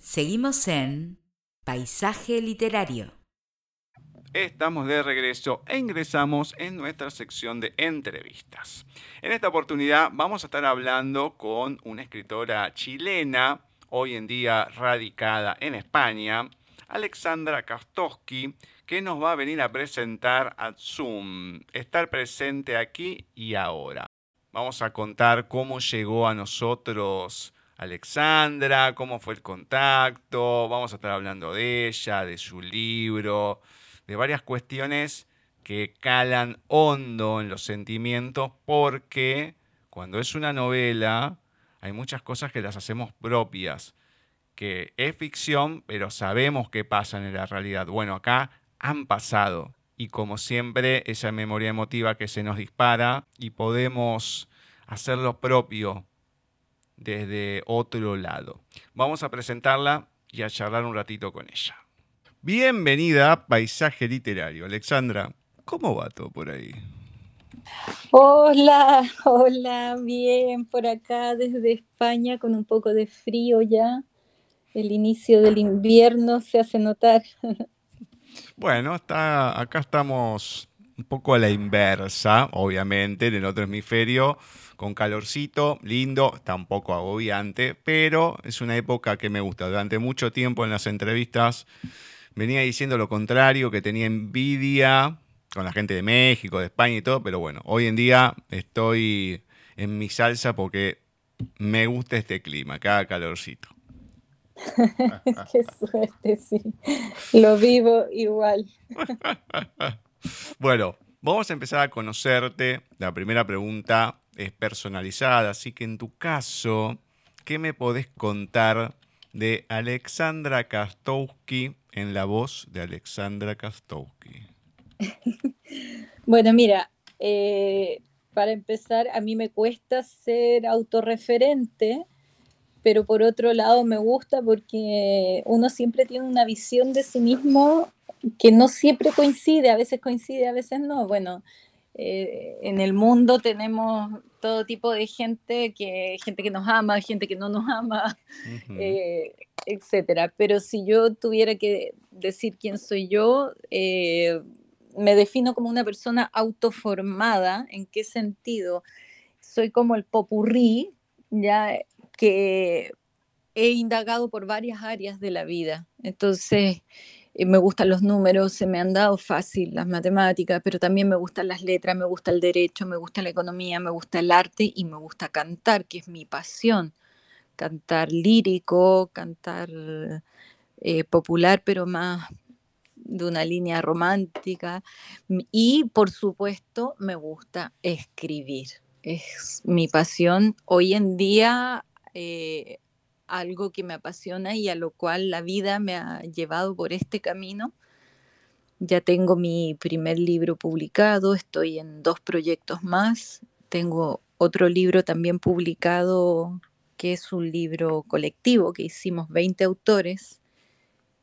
Seguimos en Paisaje Literario. Estamos de regreso e ingresamos en nuestra sección de entrevistas. En esta oportunidad vamos a estar hablando con una escritora chilena, hoy en día radicada en España, Alexandra Kastowski, que nos va a venir a presentar a Zoom, estar presente aquí y ahora. Vamos a contar cómo llegó a nosotros Alexandra, cómo fue el contacto, vamos a estar hablando de ella, de su libro, de varias cuestiones que calan hondo en los sentimientos porque cuando es una novela hay muchas cosas que las hacemos propias, que es ficción, pero sabemos que pasan en la realidad. Bueno, acá han pasado y como siempre esa memoria emotiva que se nos dispara y podemos hacer lo propio desde otro lado. Vamos a presentarla y a charlar un ratito con ella. Bienvenida a Paisaje Literario. Alexandra, ¿cómo va todo por ahí? Hola, hola, bien por acá desde España con un poco de frío ya. El inicio del invierno se hace notar. Bueno, está, acá estamos un poco a la inversa, obviamente, en el otro hemisferio con calorcito, lindo, está un poco agobiante, pero es una época que me gusta. Durante mucho tiempo en las entrevistas venía diciendo lo contrario, que tenía envidia con la gente de México, de España y todo, pero bueno, hoy en día estoy en mi salsa porque me gusta este clima, cada calorcito. Qué suerte, sí. Lo vivo igual. bueno, vamos a empezar a conocerte. La primera pregunta es personalizada, así que en tu caso, ¿qué me podés contar de Alexandra Kastowski en la voz de Alexandra Kastowski? bueno, mira, eh, para empezar, a mí me cuesta ser autorreferente, pero por otro lado me gusta porque uno siempre tiene una visión de sí mismo que no siempre coincide, a veces coincide, a veces no. Bueno, eh, en el mundo tenemos todo tipo de gente, que, gente que nos ama, gente que no nos ama, eh, etcétera. Pero si yo tuviera que decir quién soy yo, eh, me defino como una persona autoformada. ¿En qué sentido? Soy como el popurrí, ya que he indagado por varias áreas de la vida. Entonces, me gustan los números, se me han dado fácil las matemáticas, pero también me gustan las letras, me gusta el derecho, me gusta la economía, me gusta el arte y me gusta cantar, que es mi pasión. Cantar lírico, cantar eh, popular, pero más de una línea romántica. Y por supuesto, me gusta escribir. Es mi pasión. Hoy en día eh, algo que me apasiona y a lo cual la vida me ha llevado por este camino. Ya tengo mi primer libro publicado, estoy en dos proyectos más, tengo otro libro también publicado que es un libro colectivo que hicimos 20 autores,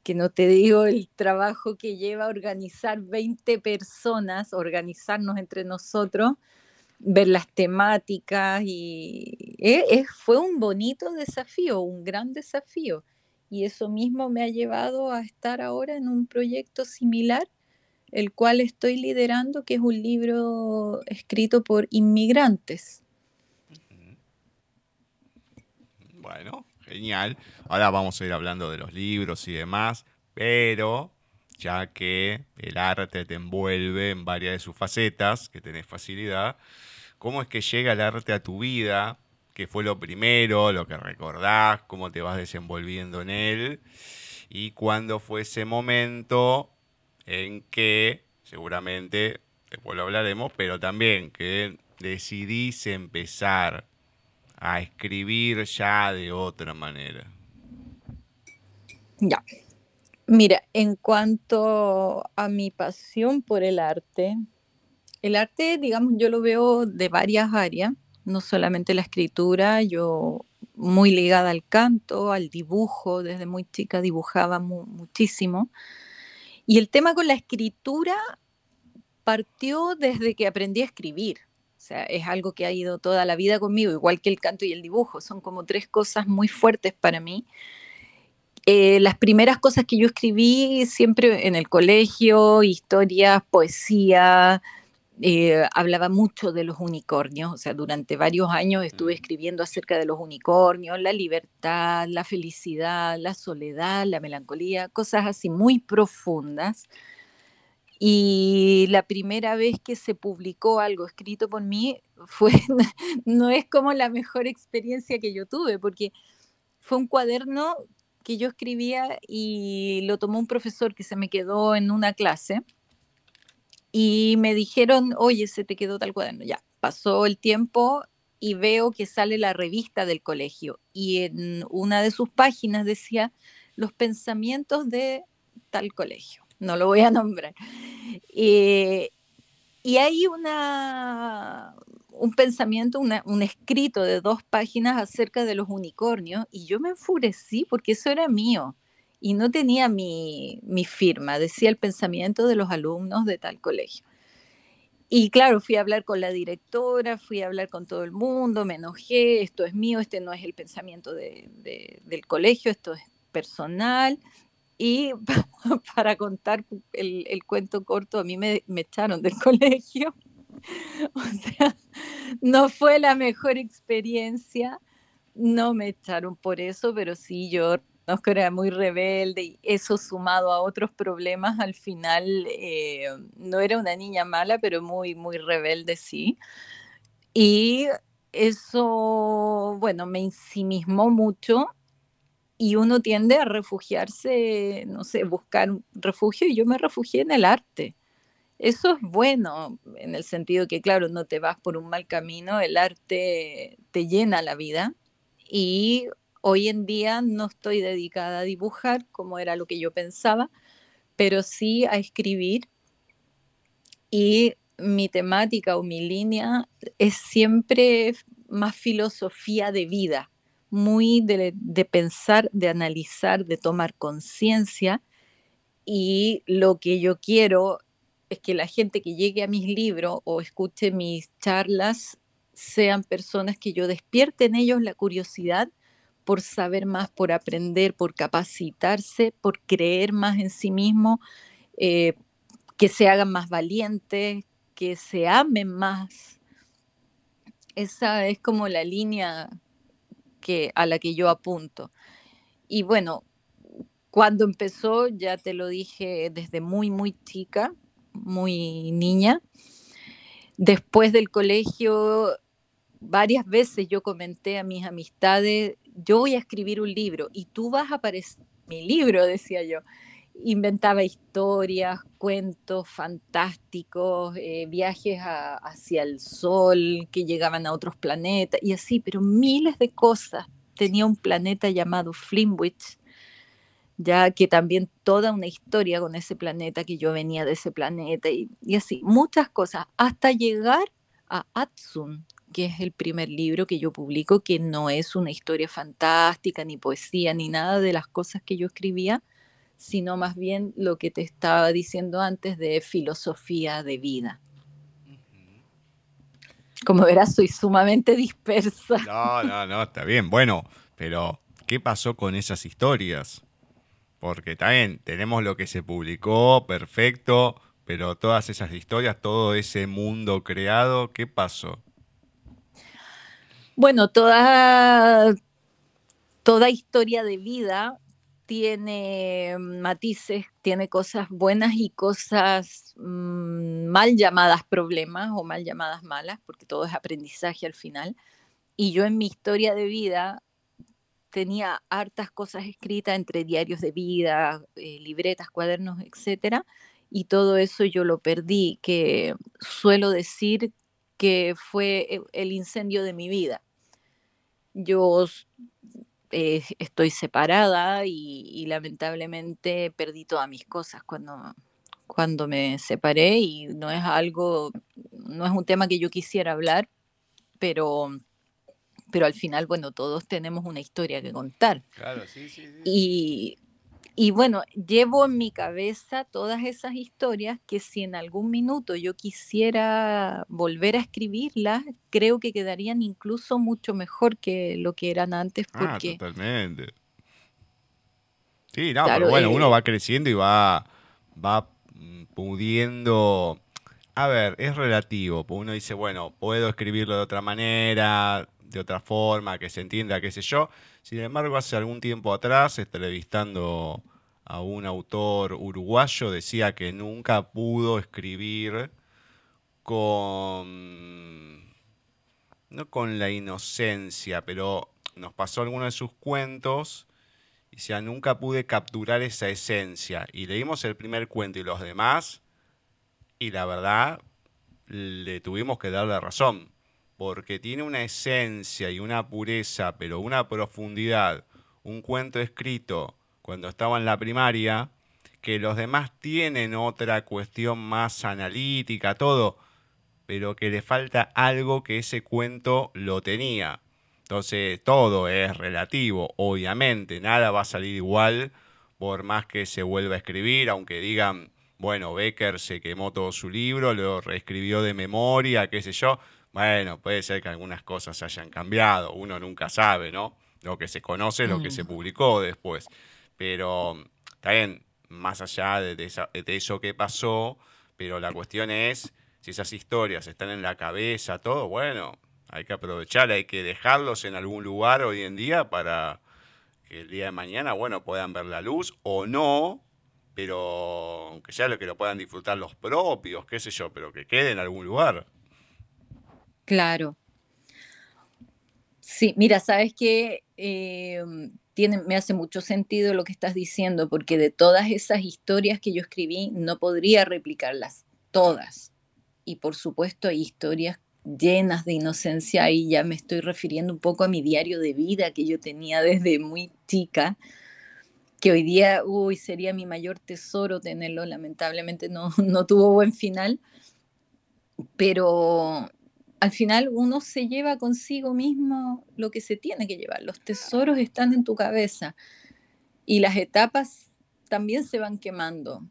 que no te digo el trabajo que lleva organizar 20 personas, organizarnos entre nosotros, ver las temáticas y eh, fue un bonito desafío, un gran desafío. Y eso mismo me ha llevado a estar ahora en un proyecto similar, el cual estoy liderando, que es un libro escrito por inmigrantes. Bueno, genial. Ahora vamos a ir hablando de los libros y demás, pero ya que el arte te envuelve en varias de sus facetas, que tenés facilidad, ¿cómo es que llega el arte a tu vida? ¿Qué fue lo primero, lo que recordás, cómo te vas desenvolviendo en él? ¿Y cuándo fue ese momento en que, seguramente, después lo hablaremos, pero también que decidís empezar a escribir ya de otra manera? Ya, Mira, en cuanto a mi pasión por el arte, el arte, digamos, yo lo veo de varias áreas, no solamente la escritura, yo muy ligada al canto, al dibujo, desde muy chica dibujaba muchísimo. Y el tema con la escritura partió desde que aprendí a escribir. O sea, es algo que ha ido toda la vida conmigo, igual que el canto y el dibujo. Son como tres cosas muy fuertes para mí Eh, las primeras cosas que yo escribí siempre en el colegio, historias, poesía, eh, hablaba mucho de los unicornios, o sea, durante varios años estuve escribiendo acerca de los unicornios, la libertad, la felicidad, la soledad, la melancolía, cosas así muy profundas. Y la primera vez que se publicó algo escrito por mí fue, no es como la mejor experiencia que yo tuve, porque fue un cuaderno que yo escribía y lo tomó un profesor que se me quedó en una clase y me dijeron, oye, se te quedó tal cuaderno. Ya, pasó el tiempo y veo que sale la revista del colegio y en una de sus páginas decía los pensamientos de tal colegio. No lo voy a nombrar. Eh, y hay una, un pensamiento, un escrito de dos páginas acerca de los unicornios y yo me enfurecí porque eso era mío y no tenía mi, firma, decía el pensamiento de los alumnos de tal colegio. Y claro, fui a hablar con la directora, fui a hablar con todo el mundo, me enojé, esto es mío, este no es el pensamiento del colegio, esto es personal. Y para contar el, cuento corto, a mí me, me echaron del colegio. O sea, no fue la mejor experiencia, no me echaron por eso, pero sí yo que era muy rebelde y eso sumado a otros problemas, al final eh, no era una niña mala, pero muy, muy rebelde, sí. Y eso, bueno, me ensimismó mucho y uno tiende a refugiarse, no sé, buscar refugio y yo me refugié en el arte. Eso es bueno en el sentido que, claro, no te vas por un mal camino, el arte te llena la vida. Y Hoy en día no estoy dedicada a dibujar como era lo que yo pensaba, pero sí a escribir. Y mi temática o mi línea es siempre más filosofía de vida, muy de, pensar, de analizar, de tomar conciencia. Y lo que yo quiero es que la gente que llegue a mis libros o escuche mis charlas sean personas que yo despierte en ellos la curiosidad por saber más, por aprender, por capacitarse, por creer más en sí mismo, eh, que se hagan más valientes, que se amen más. Esa es como la línea que, a la que yo apunto. Y bueno, cuando empezó, ya te lo dije desde muy, muy chica, muy niña. Después del colegio, varias veces yo comenté a mis amistades, yo voy a escribir un libro y tú vas a aparecer mi libro, decía yo. Inventaba historias, cuentos fantásticos, eh, viajes hacia el sol, que llegaban a otros planetas y así, pero miles de cosas. Tenía un planeta llamado Flimwich, ya que también toda una historia con ese planeta, que yo venía de ese planeta y, y así, muchas cosas, hasta llegar a Atsun, que es el primer libro que yo publico, que no es una historia fantástica, ni poesía, ni nada de las cosas que yo escribía, sino más bien lo que te estaba diciendo antes de filosofía de vida. Como verás, soy sumamente dispersa. No, no, no, está bien. Bueno, pero ¿qué pasó con esas historias? Porque también tenemos lo que se publicó, perfecto, pero todas esas historias, todo ese mundo creado, ¿qué pasó? Bueno, toda, toda historia de vida tiene matices, tiene cosas buenas y cosas mm, mal llamadas problemas o mal llamadas malas, porque todo es aprendizaje al final. Y yo en mi historia de vida tenía hartas cosas escritas entre diarios de vida, eh, libretas, cuadernos, etcétera, y todo eso yo lo perdí, que suelo decir que fue e, el incendio de mi vida. Yo eh, estoy separada y, lamentablemente perdí todas mis cosas cuando, cuando me separé y no es algo, no es un tema que yo quisiera hablar, pero, pero al final, bueno, todos tenemos una historia que contar. Claro, sí, sí. sí. Y y bueno, llevo en mi cabeza todas esas historias que si en algún minuto yo quisiera volver a escribirlas, creo que quedarían incluso mucho mejor que lo que eran antes. Ah, porque, ah, totalmente. Sí, no, pero bueno, uno va creciendo y va, va mm, pudiendo... A ver, es relativo. Uno dice, bueno, puedo escribirlo de otra manera, de otra forma, que se entienda, qué sé yo. Sin embargo, hace algún tiempo atrás, entrevistando a un autor uruguayo, decía que nunca pudo escribir con... no con la inocencia, pero nos pasó alguno de sus cuentos y decía, nunca pude capturar esa esencia. Y leímos el primer cuento y los demás, y la verdad, le tuvimos que dar la razón porque tiene una esencia y una pureza, pero una profundidad, un cuento escrito cuando estaba en la primaria, que los demás tienen otra cuestión más analítica, todo, pero que le falta algo que ese cuento lo tenía. Entonces, todo es relativo, obviamente, nada va a salir igual por más que se vuelva a escribir, aunque digan, bueno, Becker se quemó todo su libro, lo reescribió de memoria, qué sé yo, bueno, puede ser que algunas cosas hayan cambiado, uno nunca sabe, ¿no? Lo que se conoce es lo que se mm. publicó después. Pero también, más allá de, de eso que pasó, pero la cuestión es, si esas historias están en la cabeza, todo, bueno, hay que aprovechar, hay que dejarlos en algún lugar hoy en día para que el día de mañana, bueno, puedan ver la luz o no, pero aunque sea lo que lo puedan disfrutar los propios, qué sé yo, pero que quede en algún lugar. Claro. Sí, mira, sabes que tiene, me hace mucho sentido lo que estás diciendo, porque de todas esas historias que yo escribí, no podría replicarlas todas. Y por supuesto hay historias llenas de inocencia y ya me estoy refiriendo un poco a mi diario de vida que yo tenía desde muy chica, que hoy día, uy, sería mi mayor tesoro tenerlo, lamentablemente no, no tuvo buen final, pero al final uno se lleva consigo mismo lo que se tiene que llevar. Los tesoros están en tu cabeza y las etapas también se van quemando.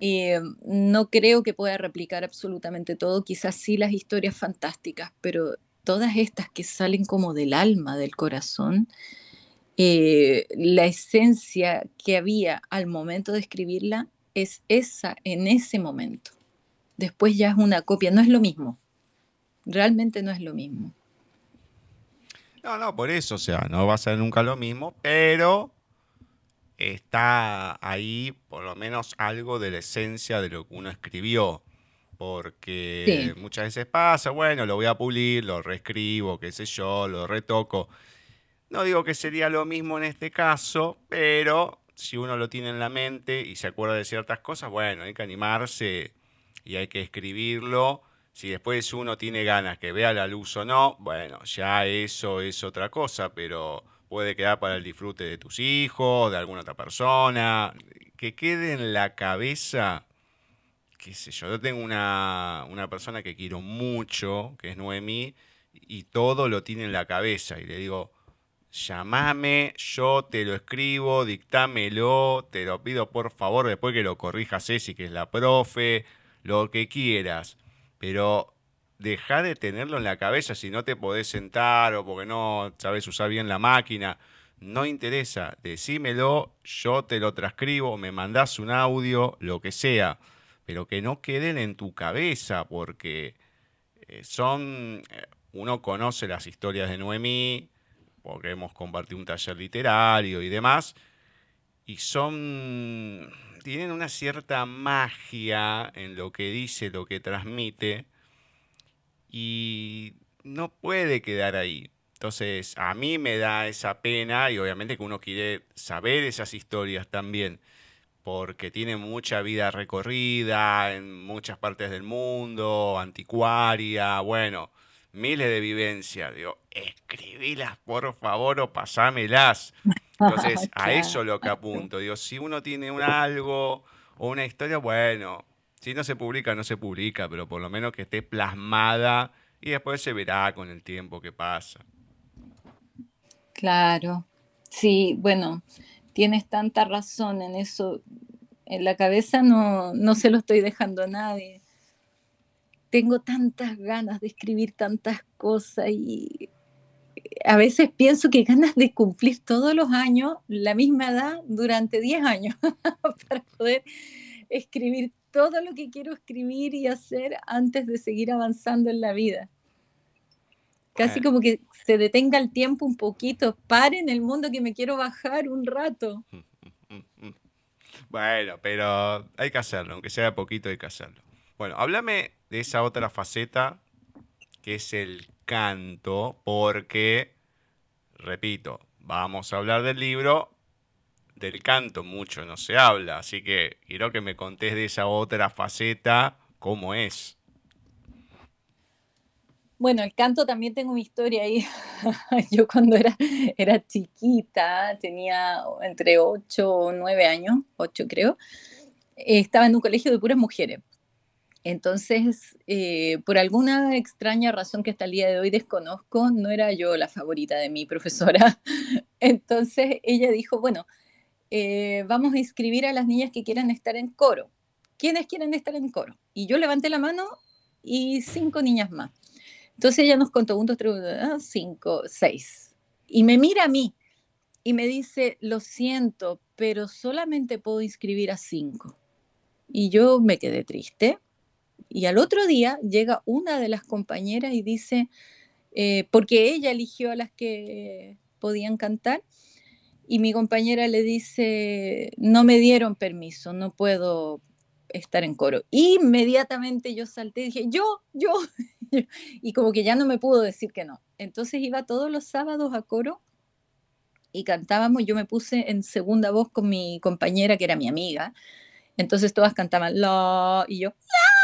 Eh, no creo que pueda replicar absolutamente todo, quizás sí las historias fantásticas, pero todas estas que salen como del alma, del corazón, eh, la esencia que había al momento de escribirla es esa en ese momento. Después ya es una copia, no es lo mismo realmente no es lo mismo. No, no, por eso, o sea, no va a ser nunca lo mismo, pero está ahí por lo menos algo de la esencia de lo que uno escribió. Porque muchas veces pasa, bueno, lo voy a pulir, lo reescribo, qué sé yo, lo retoco. No digo que sería lo mismo en este caso, pero si uno lo tiene en la mente y se acuerda de ciertas cosas, bueno, hay que animarse y hay que escribirlo si después uno tiene ganas que vea la luz o no, bueno, ya eso es otra cosa, pero puede quedar para el disfrute de tus hijos, de alguna otra persona, que quede en la cabeza, qué sé yo, yo tengo una, una persona que quiero mucho, que es Noemí, y todo lo tiene en la cabeza, y le digo, llamame, yo te lo escribo, dictámelo, te lo pido por favor, después que lo corrija Ceci, que es la profe, lo que quieras pero deja de tenerlo en la cabeza si no te podés sentar o porque no sabes usar bien la máquina. No interesa, decímelo, yo te lo transcribo, me mandás un audio, lo que sea, pero que no queden en tu cabeza porque eh, son, eh, uno conoce las historias de Noemí, porque hemos compartido un taller literario y demás, y son tienen una cierta magia en lo que dice, lo que transmite, y no puede quedar ahí. Entonces, a mí me da esa pena y obviamente que uno quiere saber esas historias también, porque tiene mucha vida recorrida en muchas partes del mundo, anticuaria, bueno, miles de vivencias. Digo, escribílas por favor o pasámelas. Entonces, a eso lo que apunto. Digo, si uno tiene un algo o una historia, bueno, si no se publica, no se publica, pero por lo menos que esté plasmada y después se verá con el tiempo que pasa. Claro, sí, bueno, tienes tanta razón en eso. En la cabeza no, no se lo estoy dejando a nadie. Tengo tantas ganas de escribir tantas cosas y a veces pienso que ganas de cumplir todos los años la misma edad durante 10 años para poder escribir todo lo que quiero escribir y hacer antes de seguir avanzando en la vida. Casi como que se detenga el tiempo un poquito, pare en el mundo que me quiero bajar un rato. Bueno, pero hay que hacerlo, aunque sea poquito hay que hacerlo. Bueno, háblame de esa otra faceta que es el canto, porque, repito, vamos a hablar del libro, del canto mucho no se habla, así que quiero que me contés de esa otra faceta, cómo es. Bueno, el canto también tengo mi historia ahí. Yo cuando era, era chiquita, tenía entre 8 o 9 años, 8 creo, estaba en un colegio de puras mujeres. Entonces, eh, por alguna extraña razón que hasta el día de hoy desconozco, no era yo la favorita de mi profesora. Entonces ella dijo, bueno, eh, vamos a inscribir a las niñas que quieran estar en coro. ¿Quiénes quieren estar en coro? Y yo levanté la mano y cinco niñas más. Entonces ella nos contó, un, dos, tres, ah, cinco, seis. Y me mira a mí y me dice, lo siento, pero solamente puedo inscribir a cinco. Y yo me quedé triste. Y al otro día llega una de las compañeras y dice, eh, porque ella eligió a las que podían cantar, y mi compañera le dice, no me dieron permiso, no puedo estar en coro. Inmediatamente yo salté y dije, yo, yo, y como que ya no me pudo decir que no. Entonces iba todos los sábados a coro y cantábamos, yo me puse en segunda voz con mi compañera que era mi amiga, entonces todas cantaban la y yo la.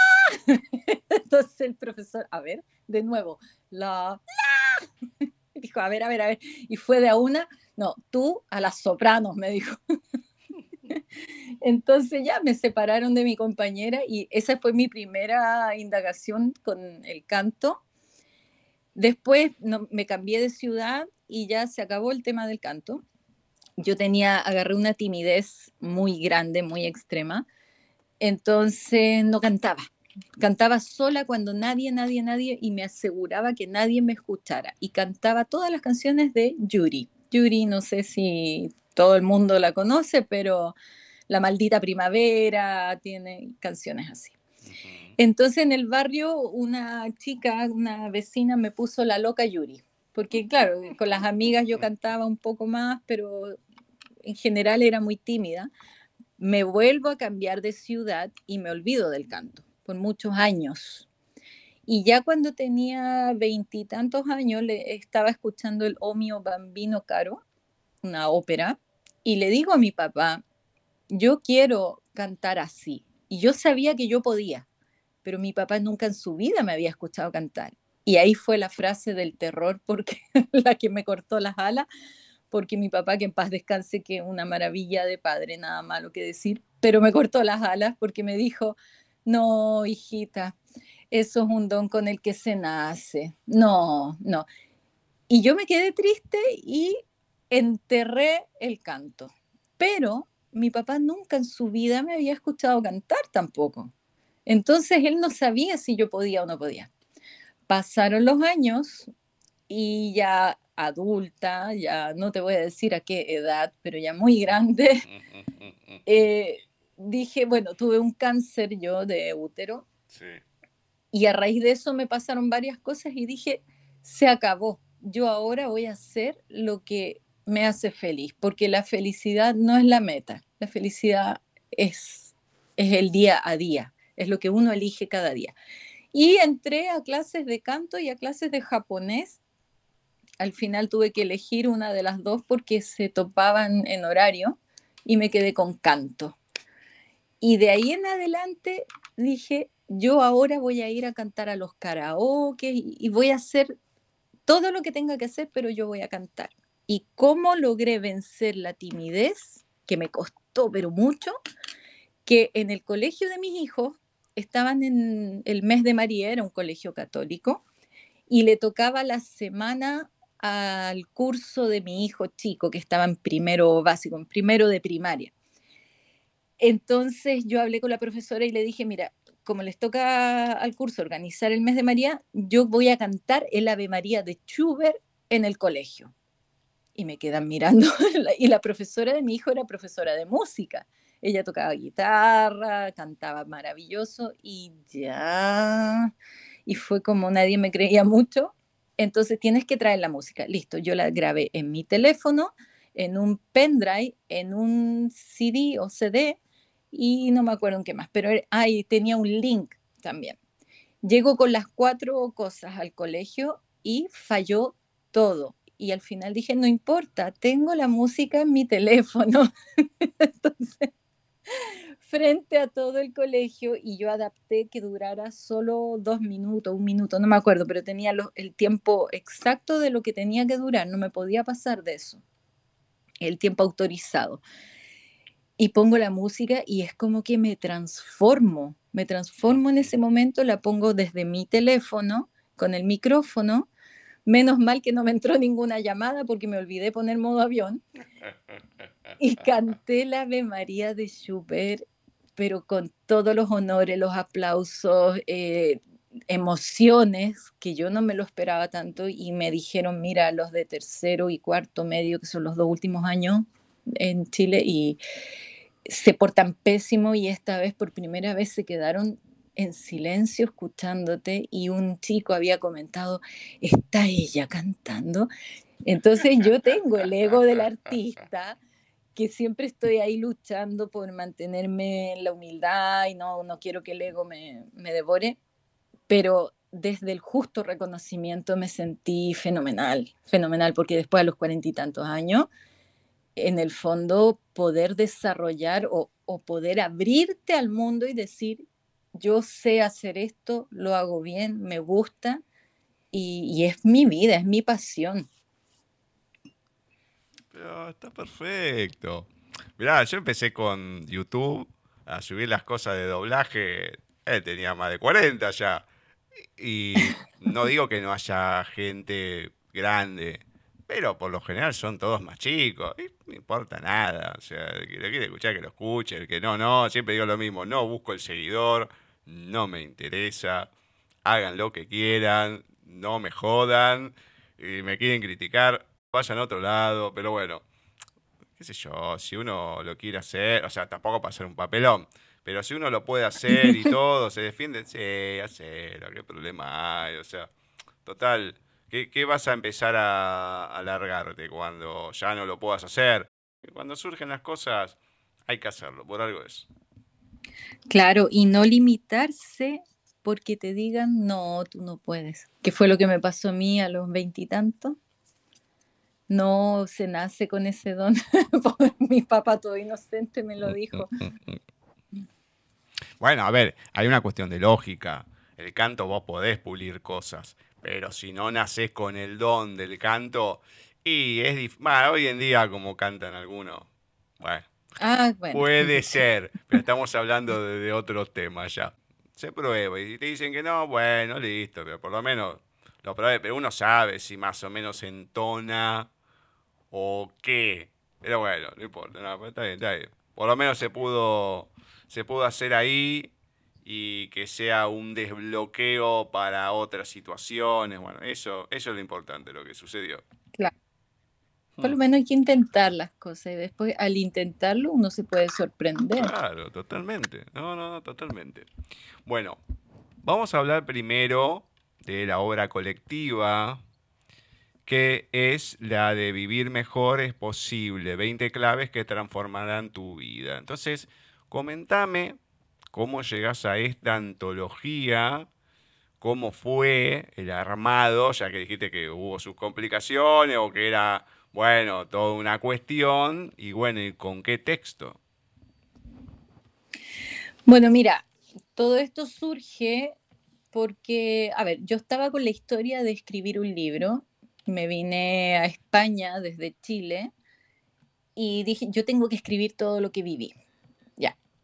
Entonces el profesor, a ver, de nuevo, la la. Dijo, a ver, a ver, a ver. Y fue de a una, no, tú a las sopranos, me dijo. Entonces ya me separaron de mi compañera y esa fue mi primera indagación con el canto. Después me cambié de ciudad y ya se acabó el tema del canto. Yo tenía, agarré una timidez muy grande, muy extrema. Entonces no cantaba. Cantaba sola cuando nadie, nadie, nadie, y me aseguraba que nadie me escuchara. Y cantaba todas las canciones de Yuri. Yuri, no sé si todo el mundo la conoce, pero La maldita primavera tiene canciones así. Entonces en el barrio una chica, una vecina me puso la loca Yuri, porque claro, con las amigas yo cantaba un poco más, pero en general era muy tímida. Me vuelvo a cambiar de ciudad y me olvido del canto por muchos años. Y ya cuando tenía veintitantos años le estaba escuchando el Omio Bambino Caro, una ópera, y le digo a mi papá, yo quiero cantar así. Y yo sabía que yo podía, pero mi papá nunca en su vida me había escuchado cantar. Y ahí fue la frase del terror, porque la que me cortó las alas, porque mi papá, que en paz descanse, que una maravilla de padre, nada malo que decir, pero me cortó las alas porque me dijo, no, hijita, eso es un don con el que se nace. No, no. Y yo me quedé triste y enterré el canto. Pero mi papá nunca en su vida me había escuchado cantar tampoco. Entonces él no sabía si yo podía o no podía. Pasaron los años y ya adulta, ya no te voy a decir a qué edad, pero ya muy grande, eh, dije, bueno, tuve un cáncer yo de útero. Y a raíz de eso me pasaron varias cosas y dije, se acabó. Yo ahora voy a hacer lo que me hace feliz, porque la felicidad no es la meta, la felicidad es, es el día a día, es lo que uno elige cada día. Y entré a clases de canto y a clases de japonés. Al final tuve que elegir una de las dos porque se topaban en horario y me quedé con canto. Y de ahí en adelante dije, yo ahora voy a ir a cantar a los karaoke y voy a hacer todo lo que tenga que hacer, pero yo voy a cantar y cómo logré vencer la timidez, que me costó, pero mucho, que en el colegio de mis hijos estaban en el mes de María, era un colegio católico, y le tocaba la semana al curso de mi hijo chico, que estaba en primero básico, en primero de primaria. Entonces yo hablé con la profesora y le dije, mira, como les toca al curso organizar el mes de María, yo voy a cantar el Ave María de Schubert en el colegio. Y me quedan mirando, y la profesora de mi hijo era profesora de música. Ella tocaba guitarra, cantaba maravilloso y ya. Y fue como nadie me creía mucho. Entonces tienes que traer la música. Listo, yo la grabé en mi teléfono, en un pendrive, en un CD o CD y no me acuerdo en qué más, pero ahí tenía un link también. Llego con las cuatro cosas al colegio y falló todo. Y al final dije, no importa, tengo la música en mi teléfono. Entonces, frente a todo el colegio y yo adapté que durara solo dos minutos, un minuto, no me acuerdo, pero tenía el tiempo exacto de lo que tenía que durar, no me podía pasar de eso, el tiempo autorizado. Y pongo la música y es como que me transformo, me transformo en ese momento, la pongo desde mi teléfono con el micrófono. Menos mal que no me entró ninguna llamada porque me olvidé poner modo avión. Y canté la Ave María de Schubert, pero con todos los honores, los aplausos, eh, emociones que yo no me lo esperaba tanto y me dijeron, mira, los de tercero y cuarto medio, que son los dos últimos años en Chile, y se portan pésimo y esta vez por primera vez se quedaron en silencio escuchándote y un chico había comentado, ¿está ella cantando? Entonces yo tengo el ego del artista que siempre estoy ahí luchando por mantenerme en la humildad y no, no quiero que el ego me, me devore, pero desde el justo reconocimiento me sentí fenomenal, fenomenal, porque después a los cuarenta y tantos años, en el fondo, poder desarrollar o, poder abrirte al mundo y decir, yo sé hacer esto, lo hago bien, me gusta y, es mi vida, es mi pasión. Pero está perfecto. Mirá, yo empecé con YouTube a subir las cosas de doblaje. Él tenía más de 40 ya. Y no digo que no haya gente grande, pero por lo general son todos más chicos. Y no importa nada. O sea, el que lo quiere escuchar, que lo escuche. El que no, no. Siempre digo lo mismo. No busco el seguidor. No me interesa. Hagan lo que quieran. No me jodan. Y me quieren criticar. Vayan a otro lado. Pero bueno. Qué sé yo. Si uno lo quiere hacer. O sea, tampoco para hacer un papelón. Pero si uno lo puede hacer y todo, se defiende, sí, hacelo, qué problema hay. O sea, total, ¿qué, qué vas a empezar a alargarte cuando ya no lo puedas hacer? Cuando surgen las cosas, hay que hacerlo, por algo es. Claro, y no limitarse porque te digan, no, tú no puedes. ¿Qué fue lo que me pasó a mí a los veintitantos? No se nace con ese don. Mi papá todo inocente me lo dijo. Bueno, a ver, hay una cuestión de lógica. El canto vos podés pulir cosas, pero si no nacés con el don del canto, y es difícil. Bueno, hoy en día, como cantan algunos, bueno, Ah, bueno. puede ser, pero estamos hablando de, de otros temas ya. Se prueba y si te dicen que no, bueno, listo, pero por lo menos lo probé, pero uno sabe si más o menos entona o qué. Pero bueno, no importa, no, pues está bien, está bien. Por lo menos se pudo se pudo hacer ahí y que sea un desbloqueo para otras situaciones. Bueno, eso, eso es lo importante, lo que sucedió. Claro. Por lo menos hay que intentar las cosas y después al intentarlo uno se puede sorprender. Claro, totalmente. No, no, no, totalmente. Bueno, vamos a hablar primero de la obra colectiva, que es la de Vivir mejor es posible, 20 claves que transformarán tu vida. Entonces, Comentame cómo llegás a esta antología, cómo fue el armado, ya que dijiste que hubo sus complicaciones o que era, bueno, toda una cuestión, y bueno, ¿y con qué texto? Bueno, mira, todo esto surge porque, a ver, yo estaba con la historia de escribir un libro, me vine a España desde Chile y dije, yo tengo que escribir todo lo que viví.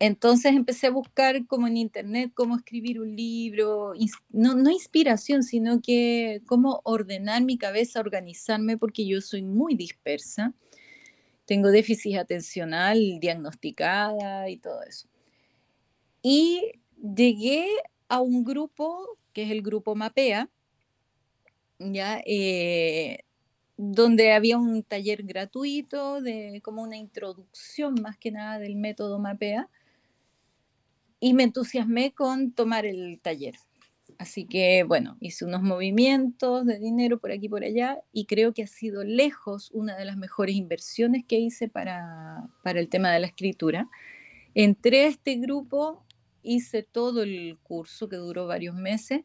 Entonces empecé a buscar como en internet cómo escribir un libro, no, no inspiración, sino que cómo ordenar mi cabeza, organizarme, porque yo soy muy dispersa. Tengo déficit atencional diagnosticada y todo eso. Y llegué a un grupo, que es el grupo Mapea, ya, eh, donde había un taller gratuito de como una introducción más que nada del método MAPEA y me entusiasmé con tomar el taller. Así que bueno, hice unos movimientos de dinero por aquí y por allá y creo que ha sido lejos una de las mejores inversiones que hice para, para el tema de la escritura. Entré a este grupo, hice todo el curso que duró varios meses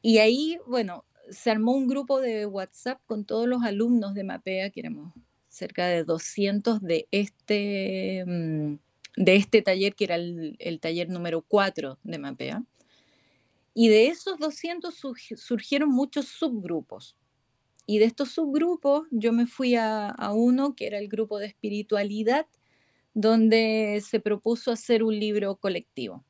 y ahí, bueno, se armó un grupo de WhatsApp con todos los alumnos de MAPEA, que éramos cerca de 200 de este, mm, de este taller, que era el, taller número 4 de MAPEA. Y de esos 200 surgieron muchos subgrupos. Y de estos subgrupos yo me fui a, a uno que era el grupo de espiritualidad, donde se propuso hacer un libro colectivo.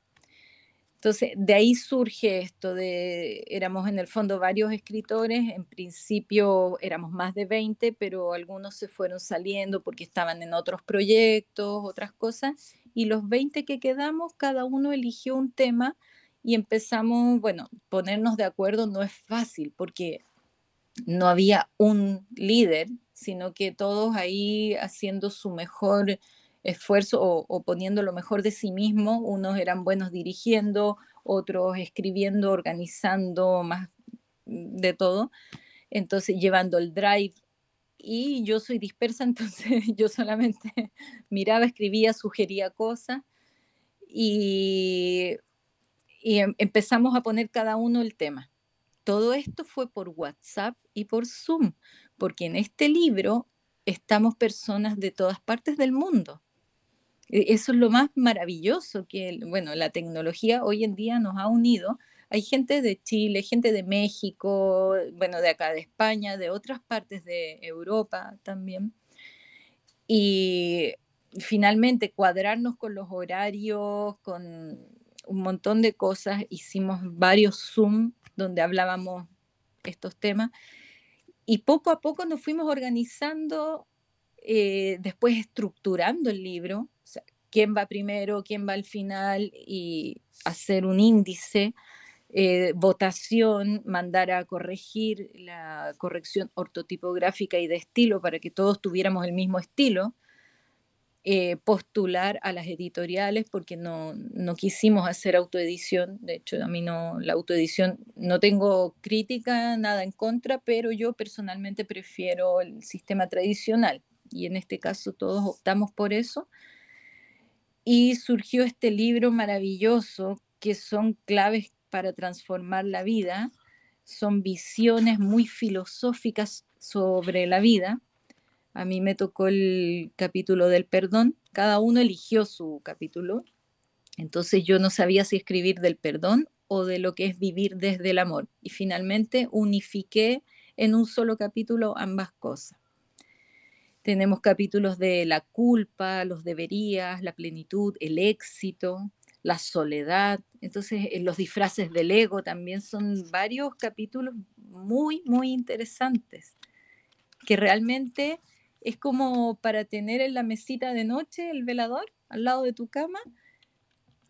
Entonces, de ahí surge esto de, éramos en el fondo varios escritores, en principio éramos más de 20, pero algunos se fueron saliendo porque estaban en otros proyectos, otras cosas, y los 20 que quedamos, cada uno eligió un tema y empezamos, bueno, ponernos de acuerdo no es fácil porque no había un líder, sino que todos ahí haciendo su mejor esfuerzo o, poniendo lo mejor de sí mismo. Unos eran buenos dirigiendo, otros escribiendo, organizando, más de todo. Entonces, llevando el drive. Y yo soy dispersa, entonces yo solamente miraba, escribía, sugería cosas. Y, y em, empezamos a poner cada uno el tema. Todo esto fue por WhatsApp y por Zoom, porque en este libro estamos personas de todas partes del mundo. E, eso es lo más maravilloso que, bueno, la tecnología hoy en día nos ha unido. Hay gente de Chile, gente de México, bueno, de acá de España, de otras partes de Europa también. Y finalmente cuadrarnos con los horarios, con un montón de cosas. Hicimos varios Zoom donde hablábamos estos temas. Y poco a poco nos fuimos organizando, eh, después estructurando el libro quién va primero, quién va al final y hacer un índice, eh, votación, mandar a corregir la corrección ortotipográfica y de estilo para que todos tuviéramos el mismo estilo. Eh, postular a las editoriales porque no, no, quisimos hacer autoedición. De hecho, a mí no, la autoedición no tengo crítica, nada en contra, pero yo personalmente prefiero el sistema tradicional y en este caso todos optamos por eso y surgió este libro maravilloso que son claves para transformar la vida, son visiones muy filosóficas sobre la vida. A mí me tocó el capítulo del perdón, cada uno eligió su capítulo, entonces yo no sabía si escribir del perdón o de lo que es vivir desde el amor. Y finalmente unifiqué en un solo capítulo ambas cosas. Tenemos capítulos de la culpa, los deberías, la plenitud, el éxito, la soledad. Entonces, eh, los disfraces del ego también son varios capítulos muy, muy interesantes, que realmente es como para tener en la mesita de noche el velador al lado de tu cama